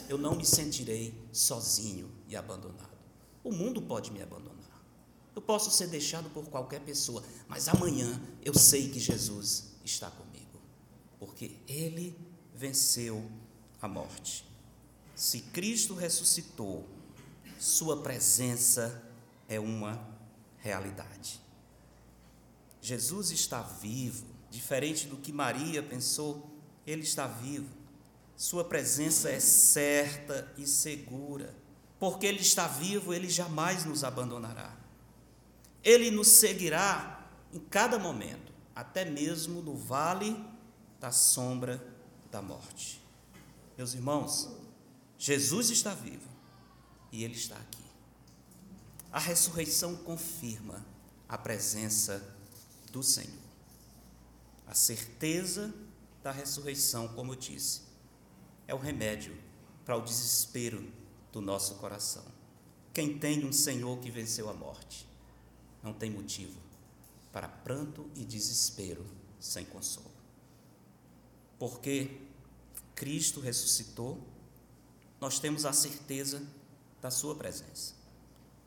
eu não me sentirei sozinho e abandonado. O mundo pode me abandonar. Eu posso ser deixado por qualquer pessoa, mas amanhã eu sei que Jesus está comigo, porque ele venceu a morte. Se Cristo ressuscitou, Sua presença é uma realidade. Jesus está vivo, diferente do que Maria pensou, ele está vivo. Sua presença é certa e segura. Porque ele está vivo, ele jamais nos abandonará. Ele nos seguirá em cada momento, até mesmo no vale da sombra da morte. Meus irmãos, Jesus está vivo e Ele está aqui. A ressurreição confirma a presença do Senhor. A certeza da ressurreição, como eu disse, é o remédio para o desespero do nosso coração. Quem tem um Senhor que venceu a morte, não tem motivo para pranto e desespero sem consolo. Porque Cristo ressuscitou nós temos a certeza da Sua presença.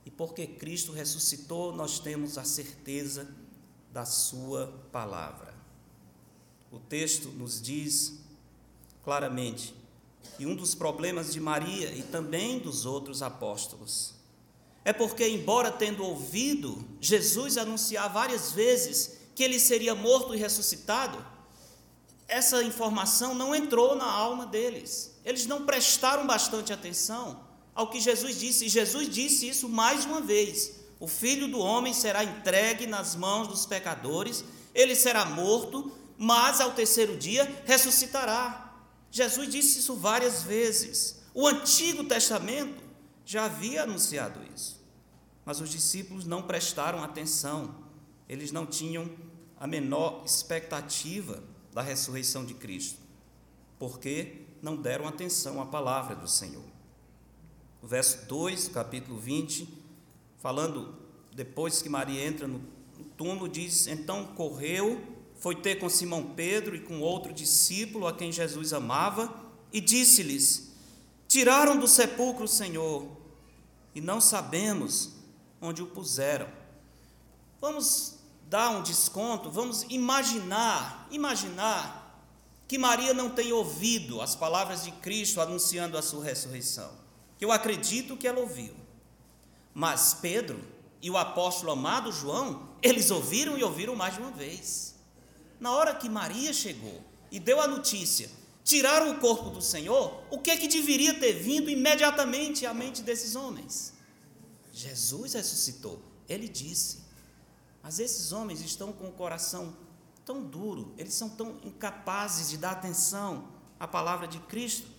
E porque Cristo ressuscitou, nós temos a certeza da Sua palavra. O texto nos diz claramente que um dos problemas de Maria e também dos outros apóstolos é porque, embora tendo ouvido Jesus anunciar várias vezes que ele seria morto e ressuscitado, essa informação não entrou na alma deles. Eles não prestaram bastante atenção ao que Jesus disse. E Jesus disse isso mais uma vez: O filho do homem será entregue nas mãos dos pecadores, ele será morto, mas ao terceiro dia ressuscitará. Jesus disse isso várias vezes. O Antigo Testamento já havia anunciado isso. Mas os discípulos não prestaram atenção, eles não tinham a menor expectativa da ressurreição de Cristo, porque não deram atenção à palavra do Senhor. O verso 2 do capítulo 20, falando depois que Maria entra no túmulo, diz: Então correu, foi ter com Simão Pedro e com outro discípulo a quem Jesus amava, e disse-lhes: Tiraram do sepulcro o Senhor, e não sabemos onde o puseram. Vamos dar um desconto, vamos imaginar, imaginar que Maria não tenha ouvido as palavras de Cristo anunciando a sua ressurreição. Eu acredito que ela ouviu. Mas Pedro e o apóstolo amado João, eles ouviram e ouviram mais de uma vez. na hora que Maria chegou e deu a notícia, tiraram o corpo do Senhor, o que é que deveria ter vindo imediatamente à mente desses homens? Jesus ressuscitou. Ele disse: Mas esses homens estão com o coração tão duro, eles são tão incapazes de dar atenção à palavra de Cristo,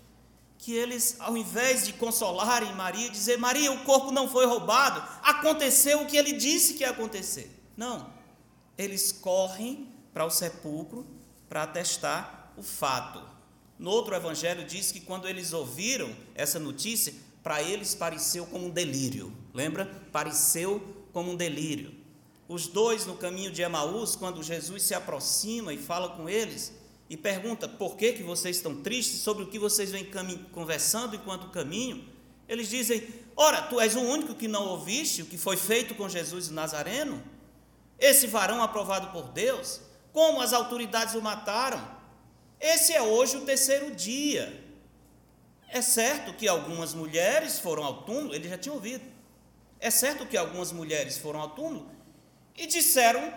que eles, ao invés de consolarem Maria, dizer: Maria, o corpo não foi roubado, aconteceu o que ele disse que ia acontecer. Não. Eles correm para o sepulcro para atestar o fato. No outro evangelho diz que quando eles ouviram essa notícia, para eles pareceu como um delírio. Lembra? Pareceu como um delírio. Os dois no caminho de Emaús, quando Jesus se aproxima e fala com eles e pergunta por que, que vocês estão tristes, sobre o que vocês vêm conversando enquanto caminho, eles dizem: Ora, tu és o único que não ouviste o que foi feito com Jesus o Nazareno? Esse varão aprovado por Deus, como as autoridades o mataram? Esse é hoje o terceiro dia. É certo que algumas mulheres foram ao túmulo, ele já tinha ouvido. É certo que algumas mulheres foram ao túmulo e disseram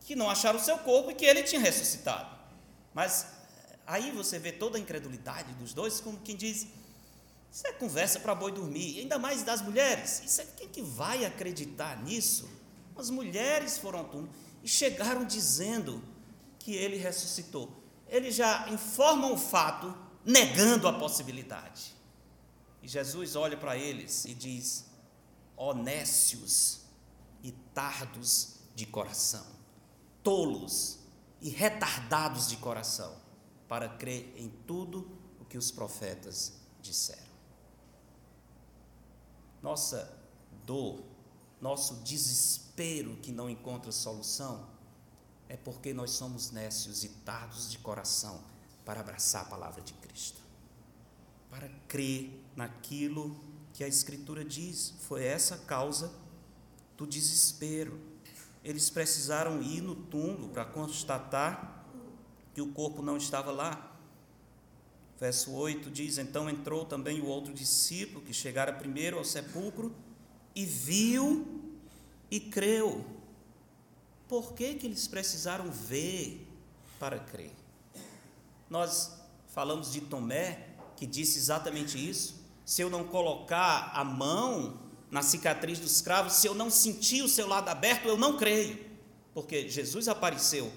que não acharam o seu corpo e que ele tinha ressuscitado. Mas aí você vê toda a incredulidade dos dois, como quem diz: Isso é conversa para boi dormir, ainda mais das mulheres. Isso é quem que vai acreditar nisso? As mulheres foram ao túmulo e chegaram dizendo que ele ressuscitou. Eles já informam o fato, negando a possibilidade. E Jesus olha para eles e diz: honécios e tardos de coração, tolos e retardados de coração, para crer em tudo o que os profetas disseram. Nossa dor, nosso desespero que não encontra solução, é porque nós somos nécios e tardos de coração para abraçar a palavra de Cristo, para crer naquilo que a Escritura diz. Foi essa a causa do desespero. Eles precisaram ir no túmulo para constatar que o corpo não estava lá. Verso 8 diz: Então entrou também o outro discípulo que chegara primeiro ao sepulcro e viu e creu. Por que, que eles precisaram ver para crer? Nós falamos de Tomé, que disse exatamente isso. Se eu não colocar a mão na cicatriz dos cravos, se eu não sentir o seu lado aberto, eu não creio. Porque Jesus apareceu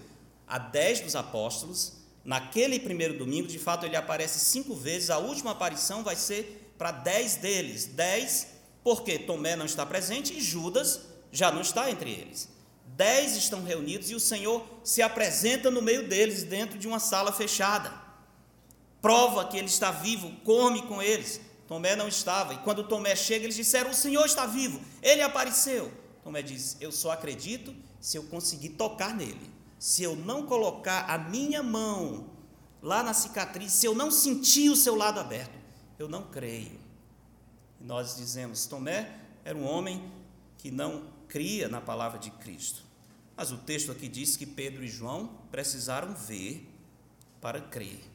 a dez dos apóstolos, naquele primeiro domingo, de fato ele aparece cinco vezes, a última aparição vai ser para dez deles. Dez, porque Tomé não está presente e Judas já não está entre eles. Dez estão reunidos e o Senhor se apresenta no meio deles, dentro de uma sala fechada. Prova que ele está vivo, come com eles. Tomé não estava. E quando Tomé chega, eles disseram: O Senhor está vivo. Ele apareceu. Tomé diz: Eu só acredito se eu conseguir tocar nele. Se eu não colocar a minha mão lá na cicatriz, se eu não sentir o seu lado aberto, eu não creio. E nós dizemos: Tomé era um homem que não cria na palavra de Cristo. Mas o texto aqui diz que Pedro e João precisaram ver para crer.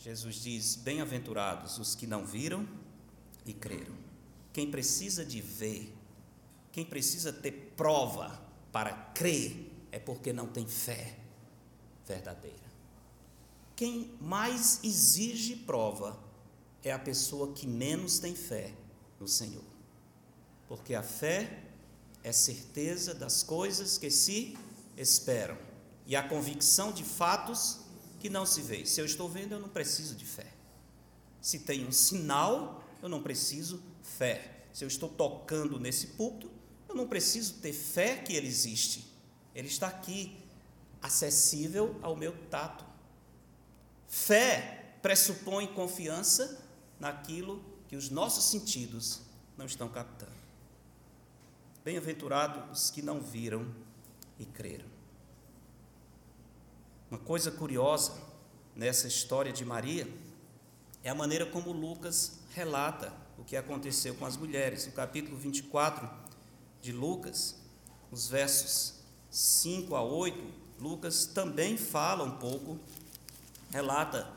Jesus diz: Bem-aventurados os que não viram e creram. Quem precisa de ver, quem precisa ter prova para crer, é porque não tem fé verdadeira. Quem mais exige prova é a pessoa que menos tem fé no Senhor. Porque a fé é certeza das coisas que se esperam e a convicção de fatos que não se vê. Se eu estou vendo, eu não preciso de fé. Se tem um sinal, eu não preciso fé. Se eu estou tocando nesse púlpito, eu não preciso ter fé que ele existe. Ele está aqui, acessível ao meu tato. Fé pressupõe confiança naquilo que os nossos sentidos não estão captando. Bem-aventurados os que não viram e creram. Uma coisa curiosa nessa história de Maria é a maneira como Lucas relata o que aconteceu com as mulheres. No capítulo 24 de Lucas, os versos 5 a 8, Lucas também fala um pouco, relata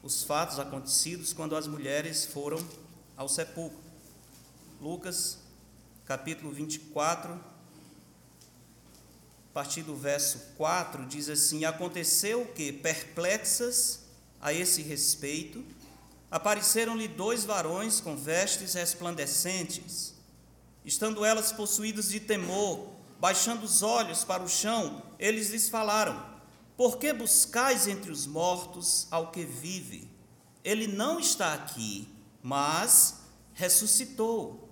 os fatos acontecidos quando as mulheres foram ao sepulcro. Lucas capítulo 24, a partir do verso 4, diz assim: Aconteceu que, perplexas a esse respeito, apareceram-lhe dois varões com vestes resplandecentes. Estando elas possuídas de temor, baixando os olhos para o chão, eles lhes falaram: Por que buscais entre os mortos ao que vive? Ele não está aqui, mas ressuscitou.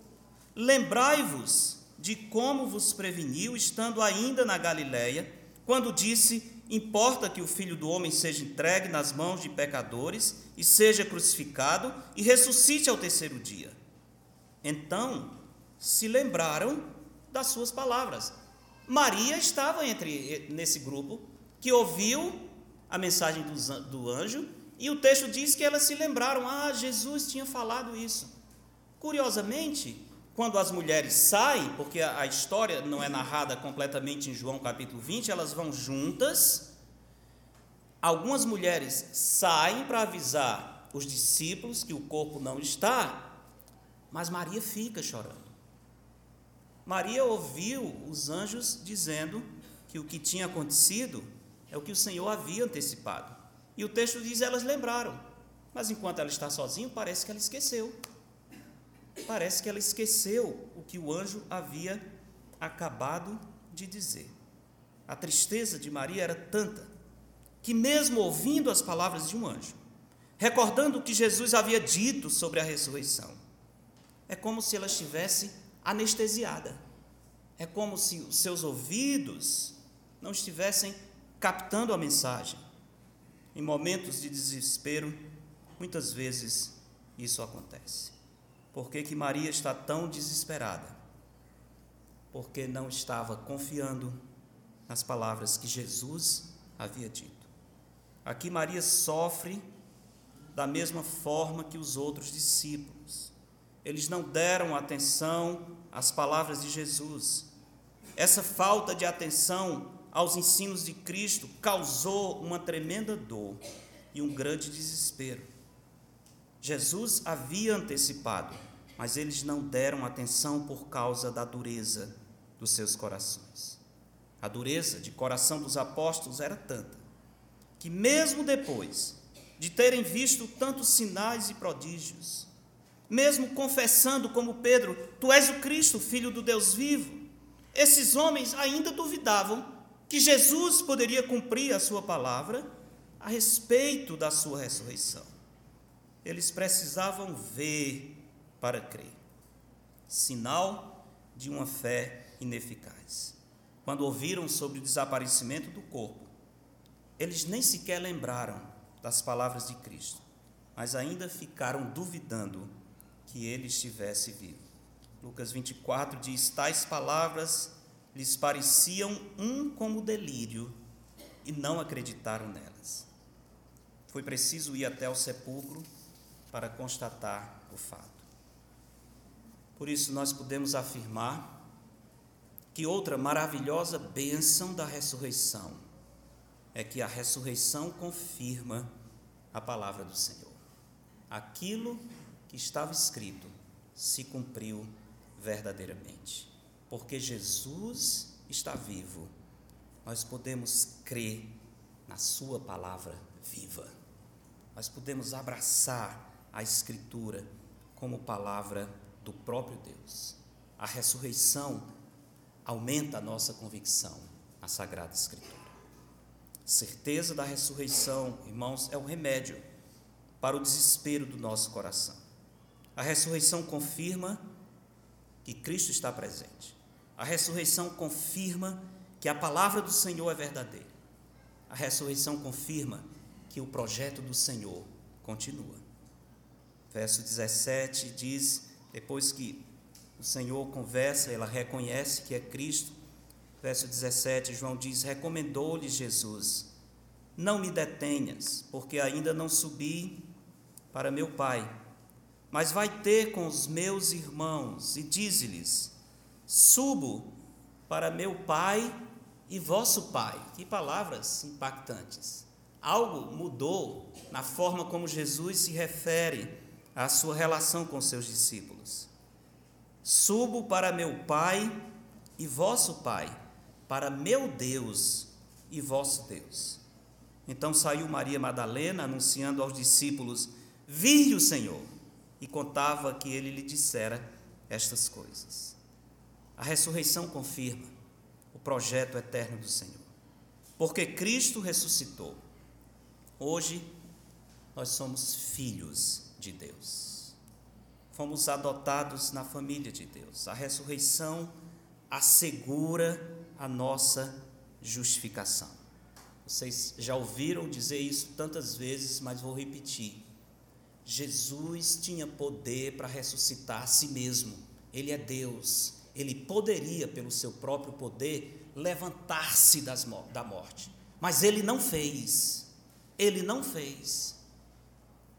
Lembrai-vos de como vos preveniu, estando ainda na Galiléia, quando disse: Importa que o filho do homem seja entregue nas mãos de pecadores e seja crucificado e ressuscite ao terceiro dia. Então se lembraram das suas palavras. Maria estava entre nesse grupo que ouviu a mensagem do anjo e o texto diz que elas se lembraram: ah, Jesus tinha falado isso. Curiosamente, quando as mulheres saem, porque a, história não é narrada completamente em João capítulo 20, elas vão juntas. Algumas mulheres saem para avisar os discípulos que o corpo não está, mas Maria fica chorando. Maria ouviu os anjos dizendo que o que tinha acontecido é o que o Senhor havia antecipado. E o texto diz: elas lembraram. Mas enquanto ela está sozinha, parece que ela esqueceu parece que ela esqueceu o que o anjo havia acabado de dizer. A tristeza de Maria era tanta que, mesmo ouvindo as palavras de um anjo, recordando o que Jesus havia dito sobre a ressurreição, é como se ela estivesse anestesiada. É como se os seus ouvidos não estivessem captando a mensagem. Em momentos de desespero, muitas vezes isso acontece. Por que, que Maria está tão desesperada? Porque não estava confiando nas palavras que Jesus havia dito. Aqui Maria sofre da mesma forma que os outros discípulos. Eles não deram atenção às palavras de Jesus. Essa falta de atenção aos ensinos de Cristo causou uma tremenda dor e um grande desespero. Jesus havia antecipado mas eles não deram atenção por causa da dureza dos seus corações. A dureza de coração dos apóstolos era tanta que, mesmo depois de terem visto tantos sinais e prodígios, mesmo confessando como Pedro, tu és o Cristo, filho do Deus vivo, esses homens ainda duvidavam que Jesus poderia cumprir a sua palavra a respeito da sua ressurreição. Eles precisavam ver para crer. Sinal de uma fé ineficaz. Quando ouviram sobre o desaparecimento do corpo, eles nem sequer lembraram das palavras de Cristo, mas ainda ficaram duvidando que ele estivesse vivo. Lucas 24 diz: Tais palavras lhes pareciam um como delírio e não acreditaram nelas. Foi preciso ir até o sepulcro para constatar o fato. Por isso, nós podemos afirmar que outra maravilhosa bênção da ressurreição é que a ressurreição confirma a palavra do Senhor. Aquilo que estava escrito se cumpriu verdadeiramente. Porque Jesus está vivo, nós podemos crer na Sua palavra viva. Nós podemos abraçar a Escritura como palavra viva do próprio Deus. A ressurreição aumenta a nossa convicção na Sagrada Escritura. Certeza da ressurreição, irmãos, é o remédio para o desespero do nosso coração. A ressurreição confirma que Cristo está presente. A ressurreição confirma que a palavra do Senhor é verdadeira. A ressurreição confirma que o projeto do Senhor continua. Verso 17 diz: depois que o Senhor conversa, ela reconhece que é Cristo. Verso 17, João diz: Recomendou-lhe Jesus: Não me detenhas, porque ainda não subi para meu Pai, mas vai ter com os meus irmãos e dize-lhes: Subo para meu Pai e vosso Pai. Que palavras impactantes. Algo mudou na forma como Jesus se refere à sua relação com seus discípulos. Subo para meu Pai e vosso Pai, para meu Deus e vosso Deus. Então saiu Maria Madalena anunciando aos discípulos: Vi o Senhor, e contava que ele lhe dissera estas coisas. A ressurreição confirma o projeto eterno do Senhor, porque Cristo ressuscitou. Hoje nós somos filhos de Deus. Fomos adotados na família de Deus. A ressurreição assegura a nossa justificação. Vocês já ouviram dizer isso tantas vezes, mas vou repetir. Jesus tinha poder para ressuscitar a si mesmo. Ele é Deus. Ele poderia, pelo seu próprio poder, levantar-se da morte. Mas ele não fez. Ele não fez.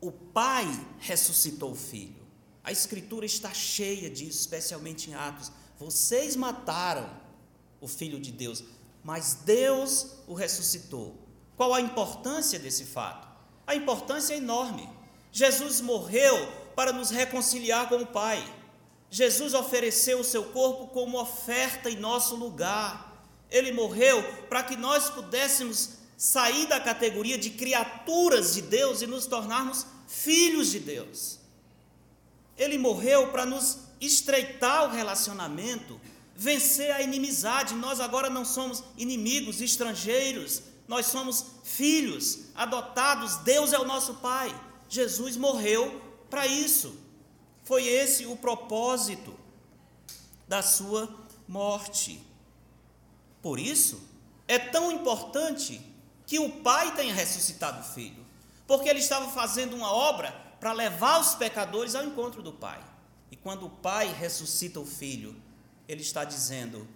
O Pai ressuscitou o Filho. A Escritura está cheia disso, especialmente em Atos. Vocês mataram o Filho de Deus, mas Deus o ressuscitou. Qual a importância desse fato? A importância é enorme. Jesus morreu para nos reconciliar com o Pai. Jesus ofereceu o seu corpo como oferta em nosso lugar. Ele morreu para que nós pudéssemos sair da categoria de criaturas de Deus e nos tornarmos filhos de Deus. Ele morreu para nos estreitar o relacionamento vencer a inimizade. Nós agora não somos inimigos, estrangeiros, nós somos filhos, adotados. Deus é o nosso Pai. Jesus morreu para isso. Foi esse o propósito da sua morte. Por isso, é tão importante que o Pai tenha ressuscitado o Filho, porque ele estava fazendo uma obra para levar os pecadores ao encontro do Pai. E quando o Pai ressuscita o Filho, ele está dizendo: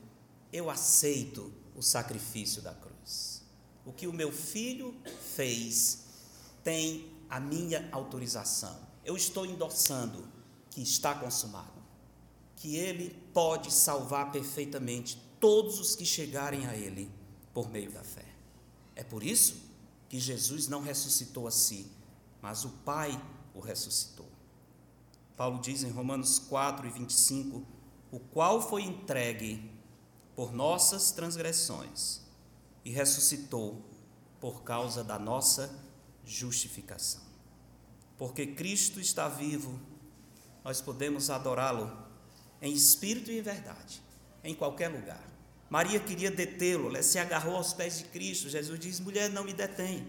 Eu aceito o sacrifício da cruz. O que o meu filho fez tem a minha autorização. Eu estou endossando que está consumado, que ele pode salvar perfeitamente todos os que chegarem a ele por meio da fé. É por isso que Jesus não ressuscitou a si, mas o Pai o ressuscitou. Paulo diz em Romanos 4 e 25: o qual foi entregue por nossas transgressões e ressuscitou por causa da nossa justificação. Porque Cristo está vivo, nós podemos adorá-lo em espírito e em verdade, em qualquer lugar. Maria queria detê-lo, ela se agarrou aos pés de Cristo. Jesus diz: mulher, não me detém,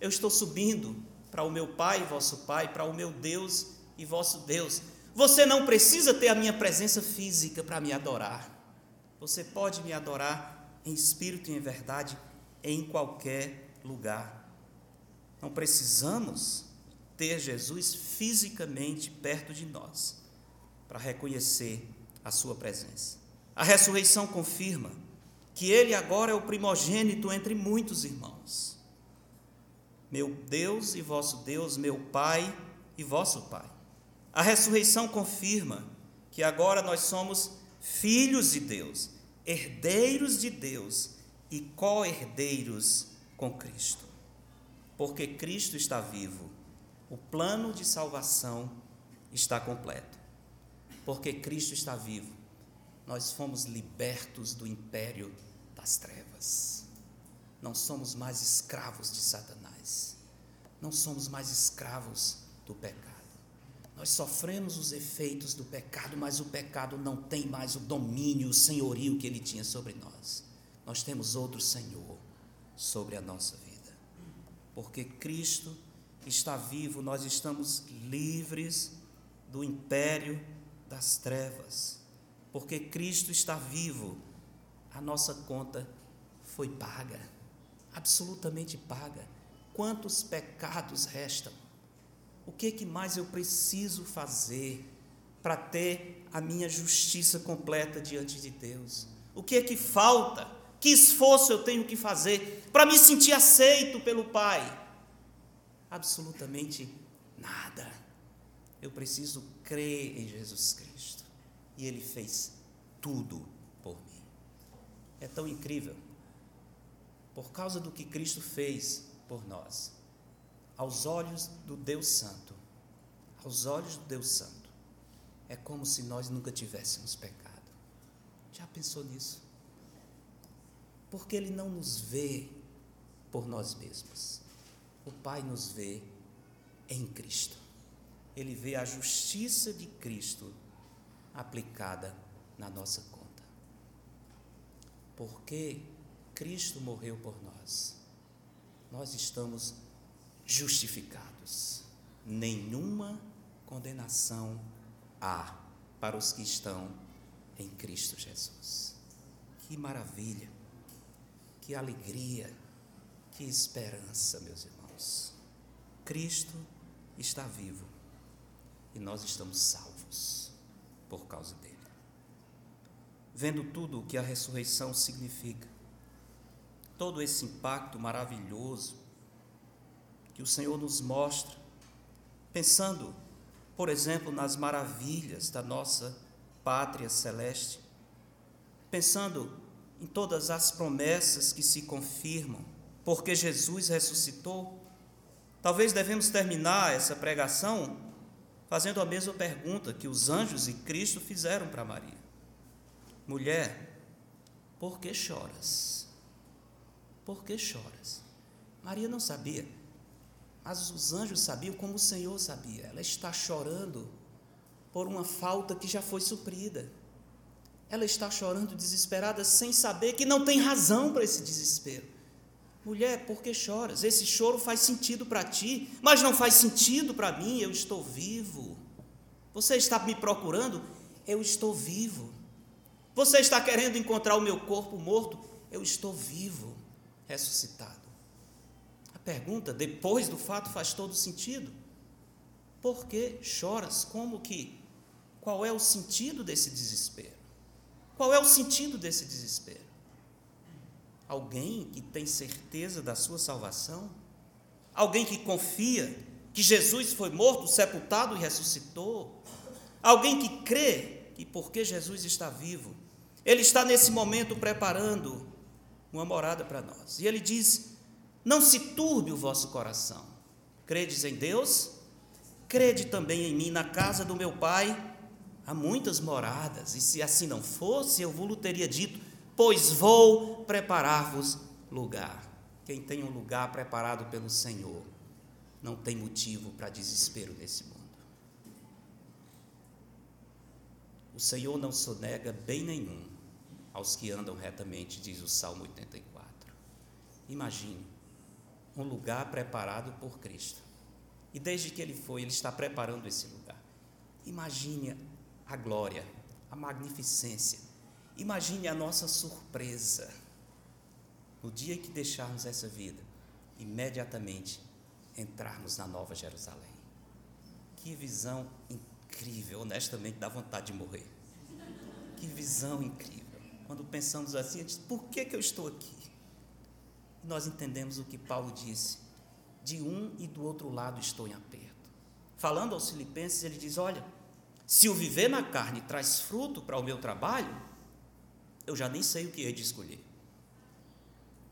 eu estou subindo para o meu Pai vosso Pai, para o meu Deus e vosso Deus. Você não precisa ter a minha presença física para me adorar. Você pode me adorar em espírito e em verdade em qualquer lugar. Não precisamos ter Jesus fisicamente perto de nós para reconhecer a sua presença. A ressurreição confirma que ele agora é o primogênito entre muitos irmãos. Meu Deus e vosso Deus, meu Pai e vosso Pai. A ressurreição confirma que agora nós somos filhos de Deus, herdeiros de Deus e co-herdeiros com Cristo. Porque Cristo está vivo, o plano de salvação está completo. Porque Cristo está vivo, nós fomos libertos do império das trevas. Não somos mais escravos de Satanás. Não somos mais escravos do pecado. Nós sofremos os efeitos do pecado, mas o pecado não tem mais o domínio, o senhorio que ele tinha sobre nós. Nós temos outro Senhor sobre a nossa vida. Porque Cristo está vivo, nós estamos livres do império das trevas. Porque Cristo está vivo, a nossa conta foi paga, absolutamente paga. Quantos pecados restam? o que, que mais eu preciso fazer para ter a minha justiça completa diante de Deus? O que é que falta? Que esforço eu tenho que fazer para me sentir aceito pelo Pai? Absolutamente nada. Eu preciso crer em Jesus Cristo. E Ele fez tudo por mim. É tão incrível. Por causa do que Cristo fez por nós, aos olhos do Deus Santo, aos olhos do Deus Santo, é como se nós nunca tivéssemos pecado. Já pensou nisso? Porque Ele não nos vê por nós mesmos. O Pai nos vê em Cristo. Ele vê a justiça de Cristo aplicada na nossa conta. Porque Cristo morreu por nós, nós estamos justificados. Nenhuma condenação há para os que estão em Cristo Jesus. Que maravilha, que alegria, que esperança, meus irmãos. Cristo está vivo e nós estamos salvos por causa dele. Vendo tudo o que a ressurreição significa, todo esse impacto maravilhoso que o Senhor nos mostra, pensando, por exemplo, nas maravilhas da nossa pátria celeste, pensando em todas as promessas que se confirmam, porque Jesus ressuscitou, talvez devemos terminar essa pregação fazendo a mesma pergunta que os anjos e Cristo fizeram para Maria: Mulher, por que choras? Por que choras? Maria não sabia, mas os anjos sabiam como o Senhor sabia. Ela está chorando por uma falta que já foi suprida. Ela está chorando desesperada sem saber que não tem razão para esse desespero. Mulher, por que choras? Esse choro faz sentido para ti, mas não faz sentido para mim. Eu estou vivo. Você está me procurando? Eu estou vivo. Você está querendo encontrar o meu corpo morto? Eu estou vivo, ressuscitado. A pergunta, depois do fato, faz todo sentido. Por que choras? Como que? Qual é o sentido desse desespero? Qual é o sentido desse desespero? Alguém que tem certeza da sua salvação? Alguém que confia que Jesus foi morto, sepultado e ressuscitou? Alguém que crê que porque Jesus está vivo, ele está nesse momento preparando uma morada para nós. E ele diz: Não se turbe o vosso coração. Credes em Deus? Crede também em mim. Na casa do meu pai há muitas moradas, e se assim não fosse, eu vos teria dito: Pois vou preparar-vos lugar. Quem tem um lugar preparado pelo Senhor não tem motivo para desespero nesse mundo. O Senhor não sonega bem nenhum aos que andam retamente, diz o Salmo 84. Imagine um lugar preparado por Cristo. E desde que ele foi, ele está preparando esse lugar. Imagine a glória, a magnificência. Imagine a nossa surpresa no dia que deixarmos essa vida, imediatamente entrarmos na Nova Jerusalém. Que visão incrível, honestamente dá vontade de morrer. Que visão incrível. Quando pensamos assim, diz, por que, que eu estou aqui? Nós entendemos o que Paulo disse: de um e do outro lado estou em aperto. Falando aos Filipenses, ele diz: Olha, se o viver na carne traz fruto para o meu trabalho, eu já nem sei o que é de escolher.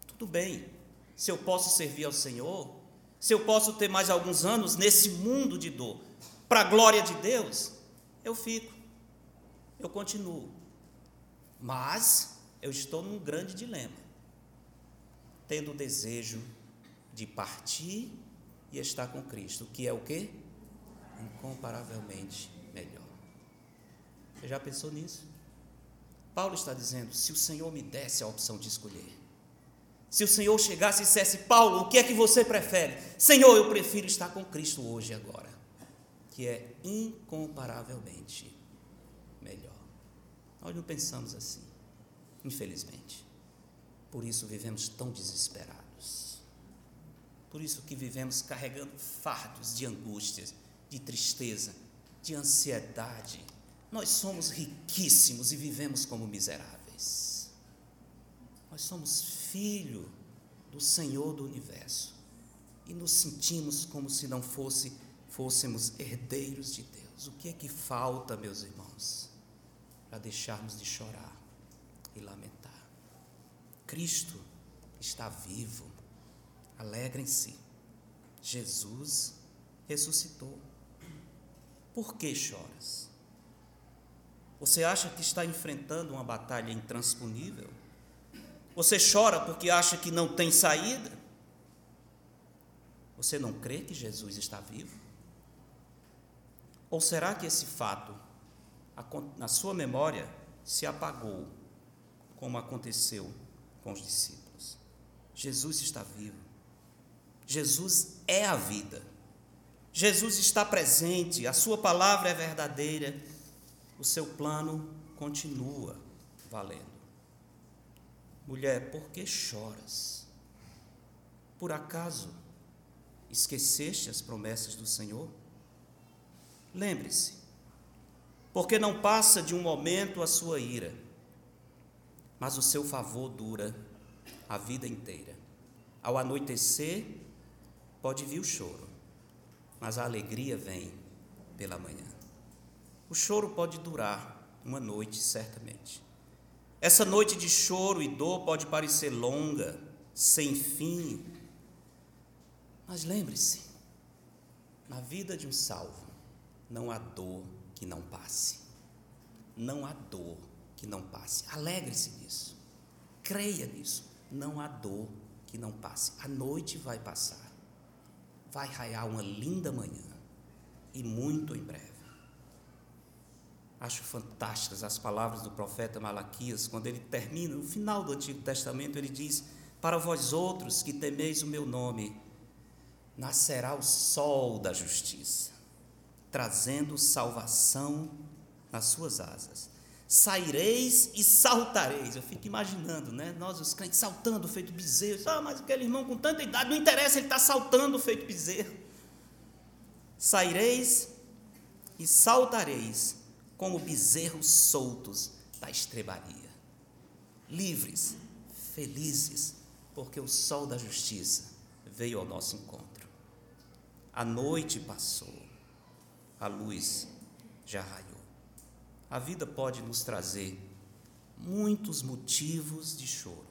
Tudo bem, se eu posso servir ao Senhor, se eu posso ter mais alguns anos nesse mundo de dor, para a glória de Deus, eu fico, eu continuo. Mas eu estou num grande dilema. Tendo o desejo de partir e estar com Cristo, que é o que? Incomparavelmente melhor. Você já pensou nisso? Paulo está dizendo: se o Senhor me desse a opção de escolher, se o Senhor chegasse e dissesse, Paulo, o que é que você prefere? Senhor, eu prefiro estar com Cristo hoje e agora, que é incomparavelmente nós não pensamos assim, infelizmente. Por isso vivemos tão desesperados. Por isso que vivemos carregando fardos de angústias, de tristeza, de ansiedade. Nós somos riquíssimos e vivemos como miseráveis. Nós somos filho do Senhor do universo e nos sentimos como se não fosse fôssemos herdeiros de Deus. O que é que falta, meus irmãos? para deixarmos de chorar e lamentar. Cristo está vivo. Alegrem-se. Jesus ressuscitou. Por que choras? Você acha que está enfrentando uma batalha intransponível? Você chora porque acha que não tem saída? Você não crê que Jesus está vivo? Ou será que esse fato, na sua memória, se apagou, como aconteceu com os discípulos? Jesus está vivo. Jesus é a vida. Jesus está presente, a sua palavra é verdadeira, o seu plano continua valendo. Mulher, por que choras? Por acaso esqueceste as promessas do Senhor? Lembre-se, porque não passa de um momento a sua ira, mas o seu favor dura a vida inteira. Ao anoitecer, pode vir o choro, mas a alegria vem pela manhã. O choro pode durar uma noite, certamente. Essa noite de choro e dor pode parecer longa, sem fim, mas lembre-se: na vida de um salvo, não há dor que não passe. Não há dor que não passe. Alegre-se nisso. Creia nisso. Não há dor que não passe. A noite vai passar. Vai raiar uma linda manhã. E muito em breve. Acho fantásticas as palavras do profeta Malaquias, quando ele termina, no final do Antigo Testamento, ele diz: Para vós outros que temeis o meu nome, nascerá o sol da justiça, trazendo salvação nas suas asas. Saireis e saltareis. Eu fico imaginando, né? Nós, os crentes, saltando feito bezerro. Ah, mas aquele irmão com tanta idade, não interessa, ele está saltando feito bezerro. Saireis e saltareis como bezerros soltos da estrebaria, livres, felizes, porque o sol da justiça veio ao nosso encontro. A noite passou, a luz já raiou. A vida pode nos trazer muitos motivos de choro,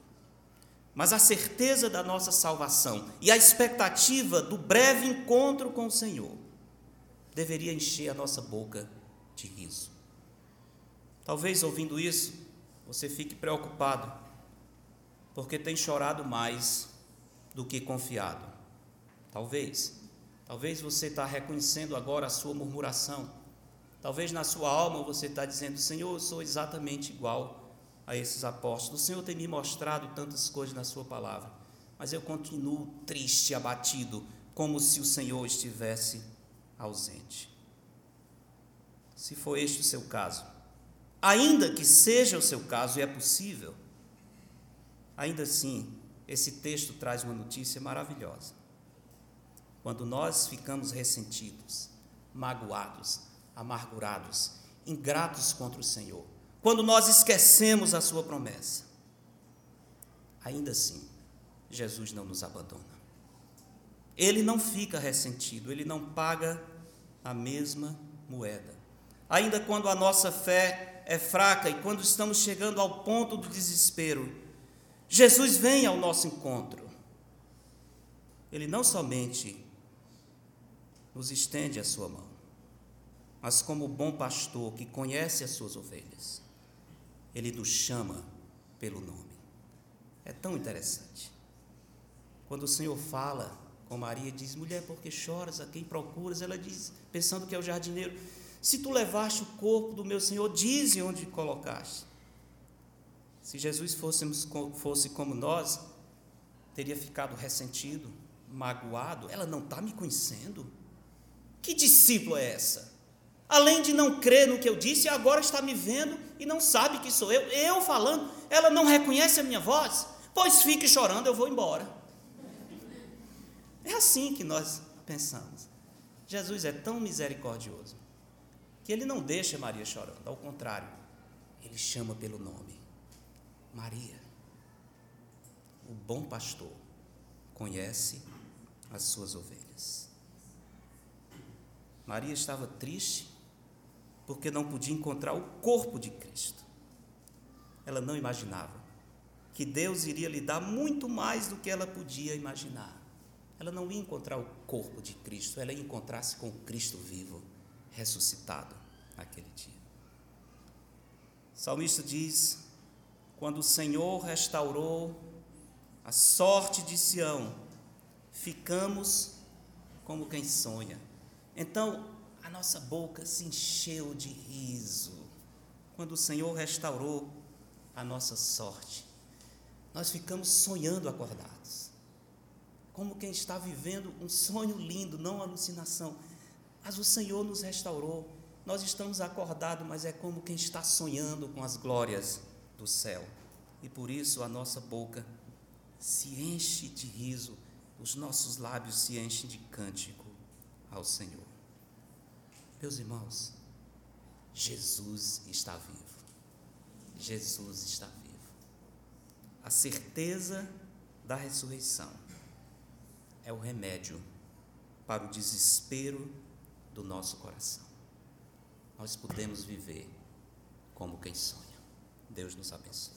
mas a certeza da nossa salvação e a expectativa do breve encontro com o Senhor deveria encher a nossa boca de riso. Talvez ouvindo isso, você fique preocupado, porque tem chorado mais do que confiado. Talvez. Talvez você está reconhecendo agora a sua murmuração. Talvez na sua alma você está dizendo: Senhor, eu sou exatamente igual a esses apóstolos. O Senhor tem me mostrado tantas coisas na Sua palavra, mas eu continuo triste, abatido, como se o Senhor estivesse ausente. Se for este o seu caso, Ainda que seja o seu caso, e é possível, ainda assim, esse texto traz uma notícia maravilhosa. Quando nós ficamos ressentidos, magoados, amargurados, ingratos contra o Senhor, quando nós esquecemos a Sua promessa, ainda assim, Jesus não nos abandona. Ele não fica ressentido, ele não paga a mesma moeda. Ainda quando a nossa fé é fraca e quando estamos chegando ao ponto do desespero, Jesus vem ao nosso encontro. Ele não somente nos estende a sua mão, mas como bom pastor que conhece as suas ovelhas, ele nos chama pelo nome. É tão interessante. Quando o Senhor fala com Maria, diz: Mulher, por que choras? A quem procuras? Ela diz, pensando que é o jardineiro se tu levaste o corpo do meu Senhor, dize onde colocaste. Se Jesus fôssemos, fosse como nós, teria ficado ressentido, magoado. Ela não está me conhecendo? Que discípulo é essa? Além de não crer no que eu disse, agora está me vendo e não sabe que sou eu. Eu falando, ela não reconhece a minha voz? Pois fique chorando, eu vou embora. É assim que nós pensamos. Jesus é tão misericordioso que ele não deixa Maria chorando, ao contrário, ele chama pelo nome: Maria. O bom pastor conhece as suas ovelhas. Maria estava triste porque não podia encontrar o corpo de Cristo. Ela não imaginava que Deus iria lhe dar muito mais do que ela podia imaginar. Ela não ia encontrar o corpo de Cristo, ela ia encontrar-se com Cristo vivo ressuscitado naquele dia. O salmista diz quando o Senhor restaurou a sorte de Sião, ficamos como quem sonha. Então, a nossa boca se encheu de riso quando o Senhor restaurou a nossa sorte. Nós ficamos sonhando acordados, como quem está vivendo um sonho lindo, não alucinação. Mas o Senhor nos restaurou. Nós estamos acordados, mas é como quem está sonhando com as glórias do céu. E por isso a nossa boca se enche de riso, os nossos lábios se enchem de cântico ao Senhor. Meus irmãos, Jesus está vivo. Jesus está vivo. A certeza da ressurreição é o remédio para o desespero do nosso coração. Nós podemos viver como quem sonha. Deus nos abençoe.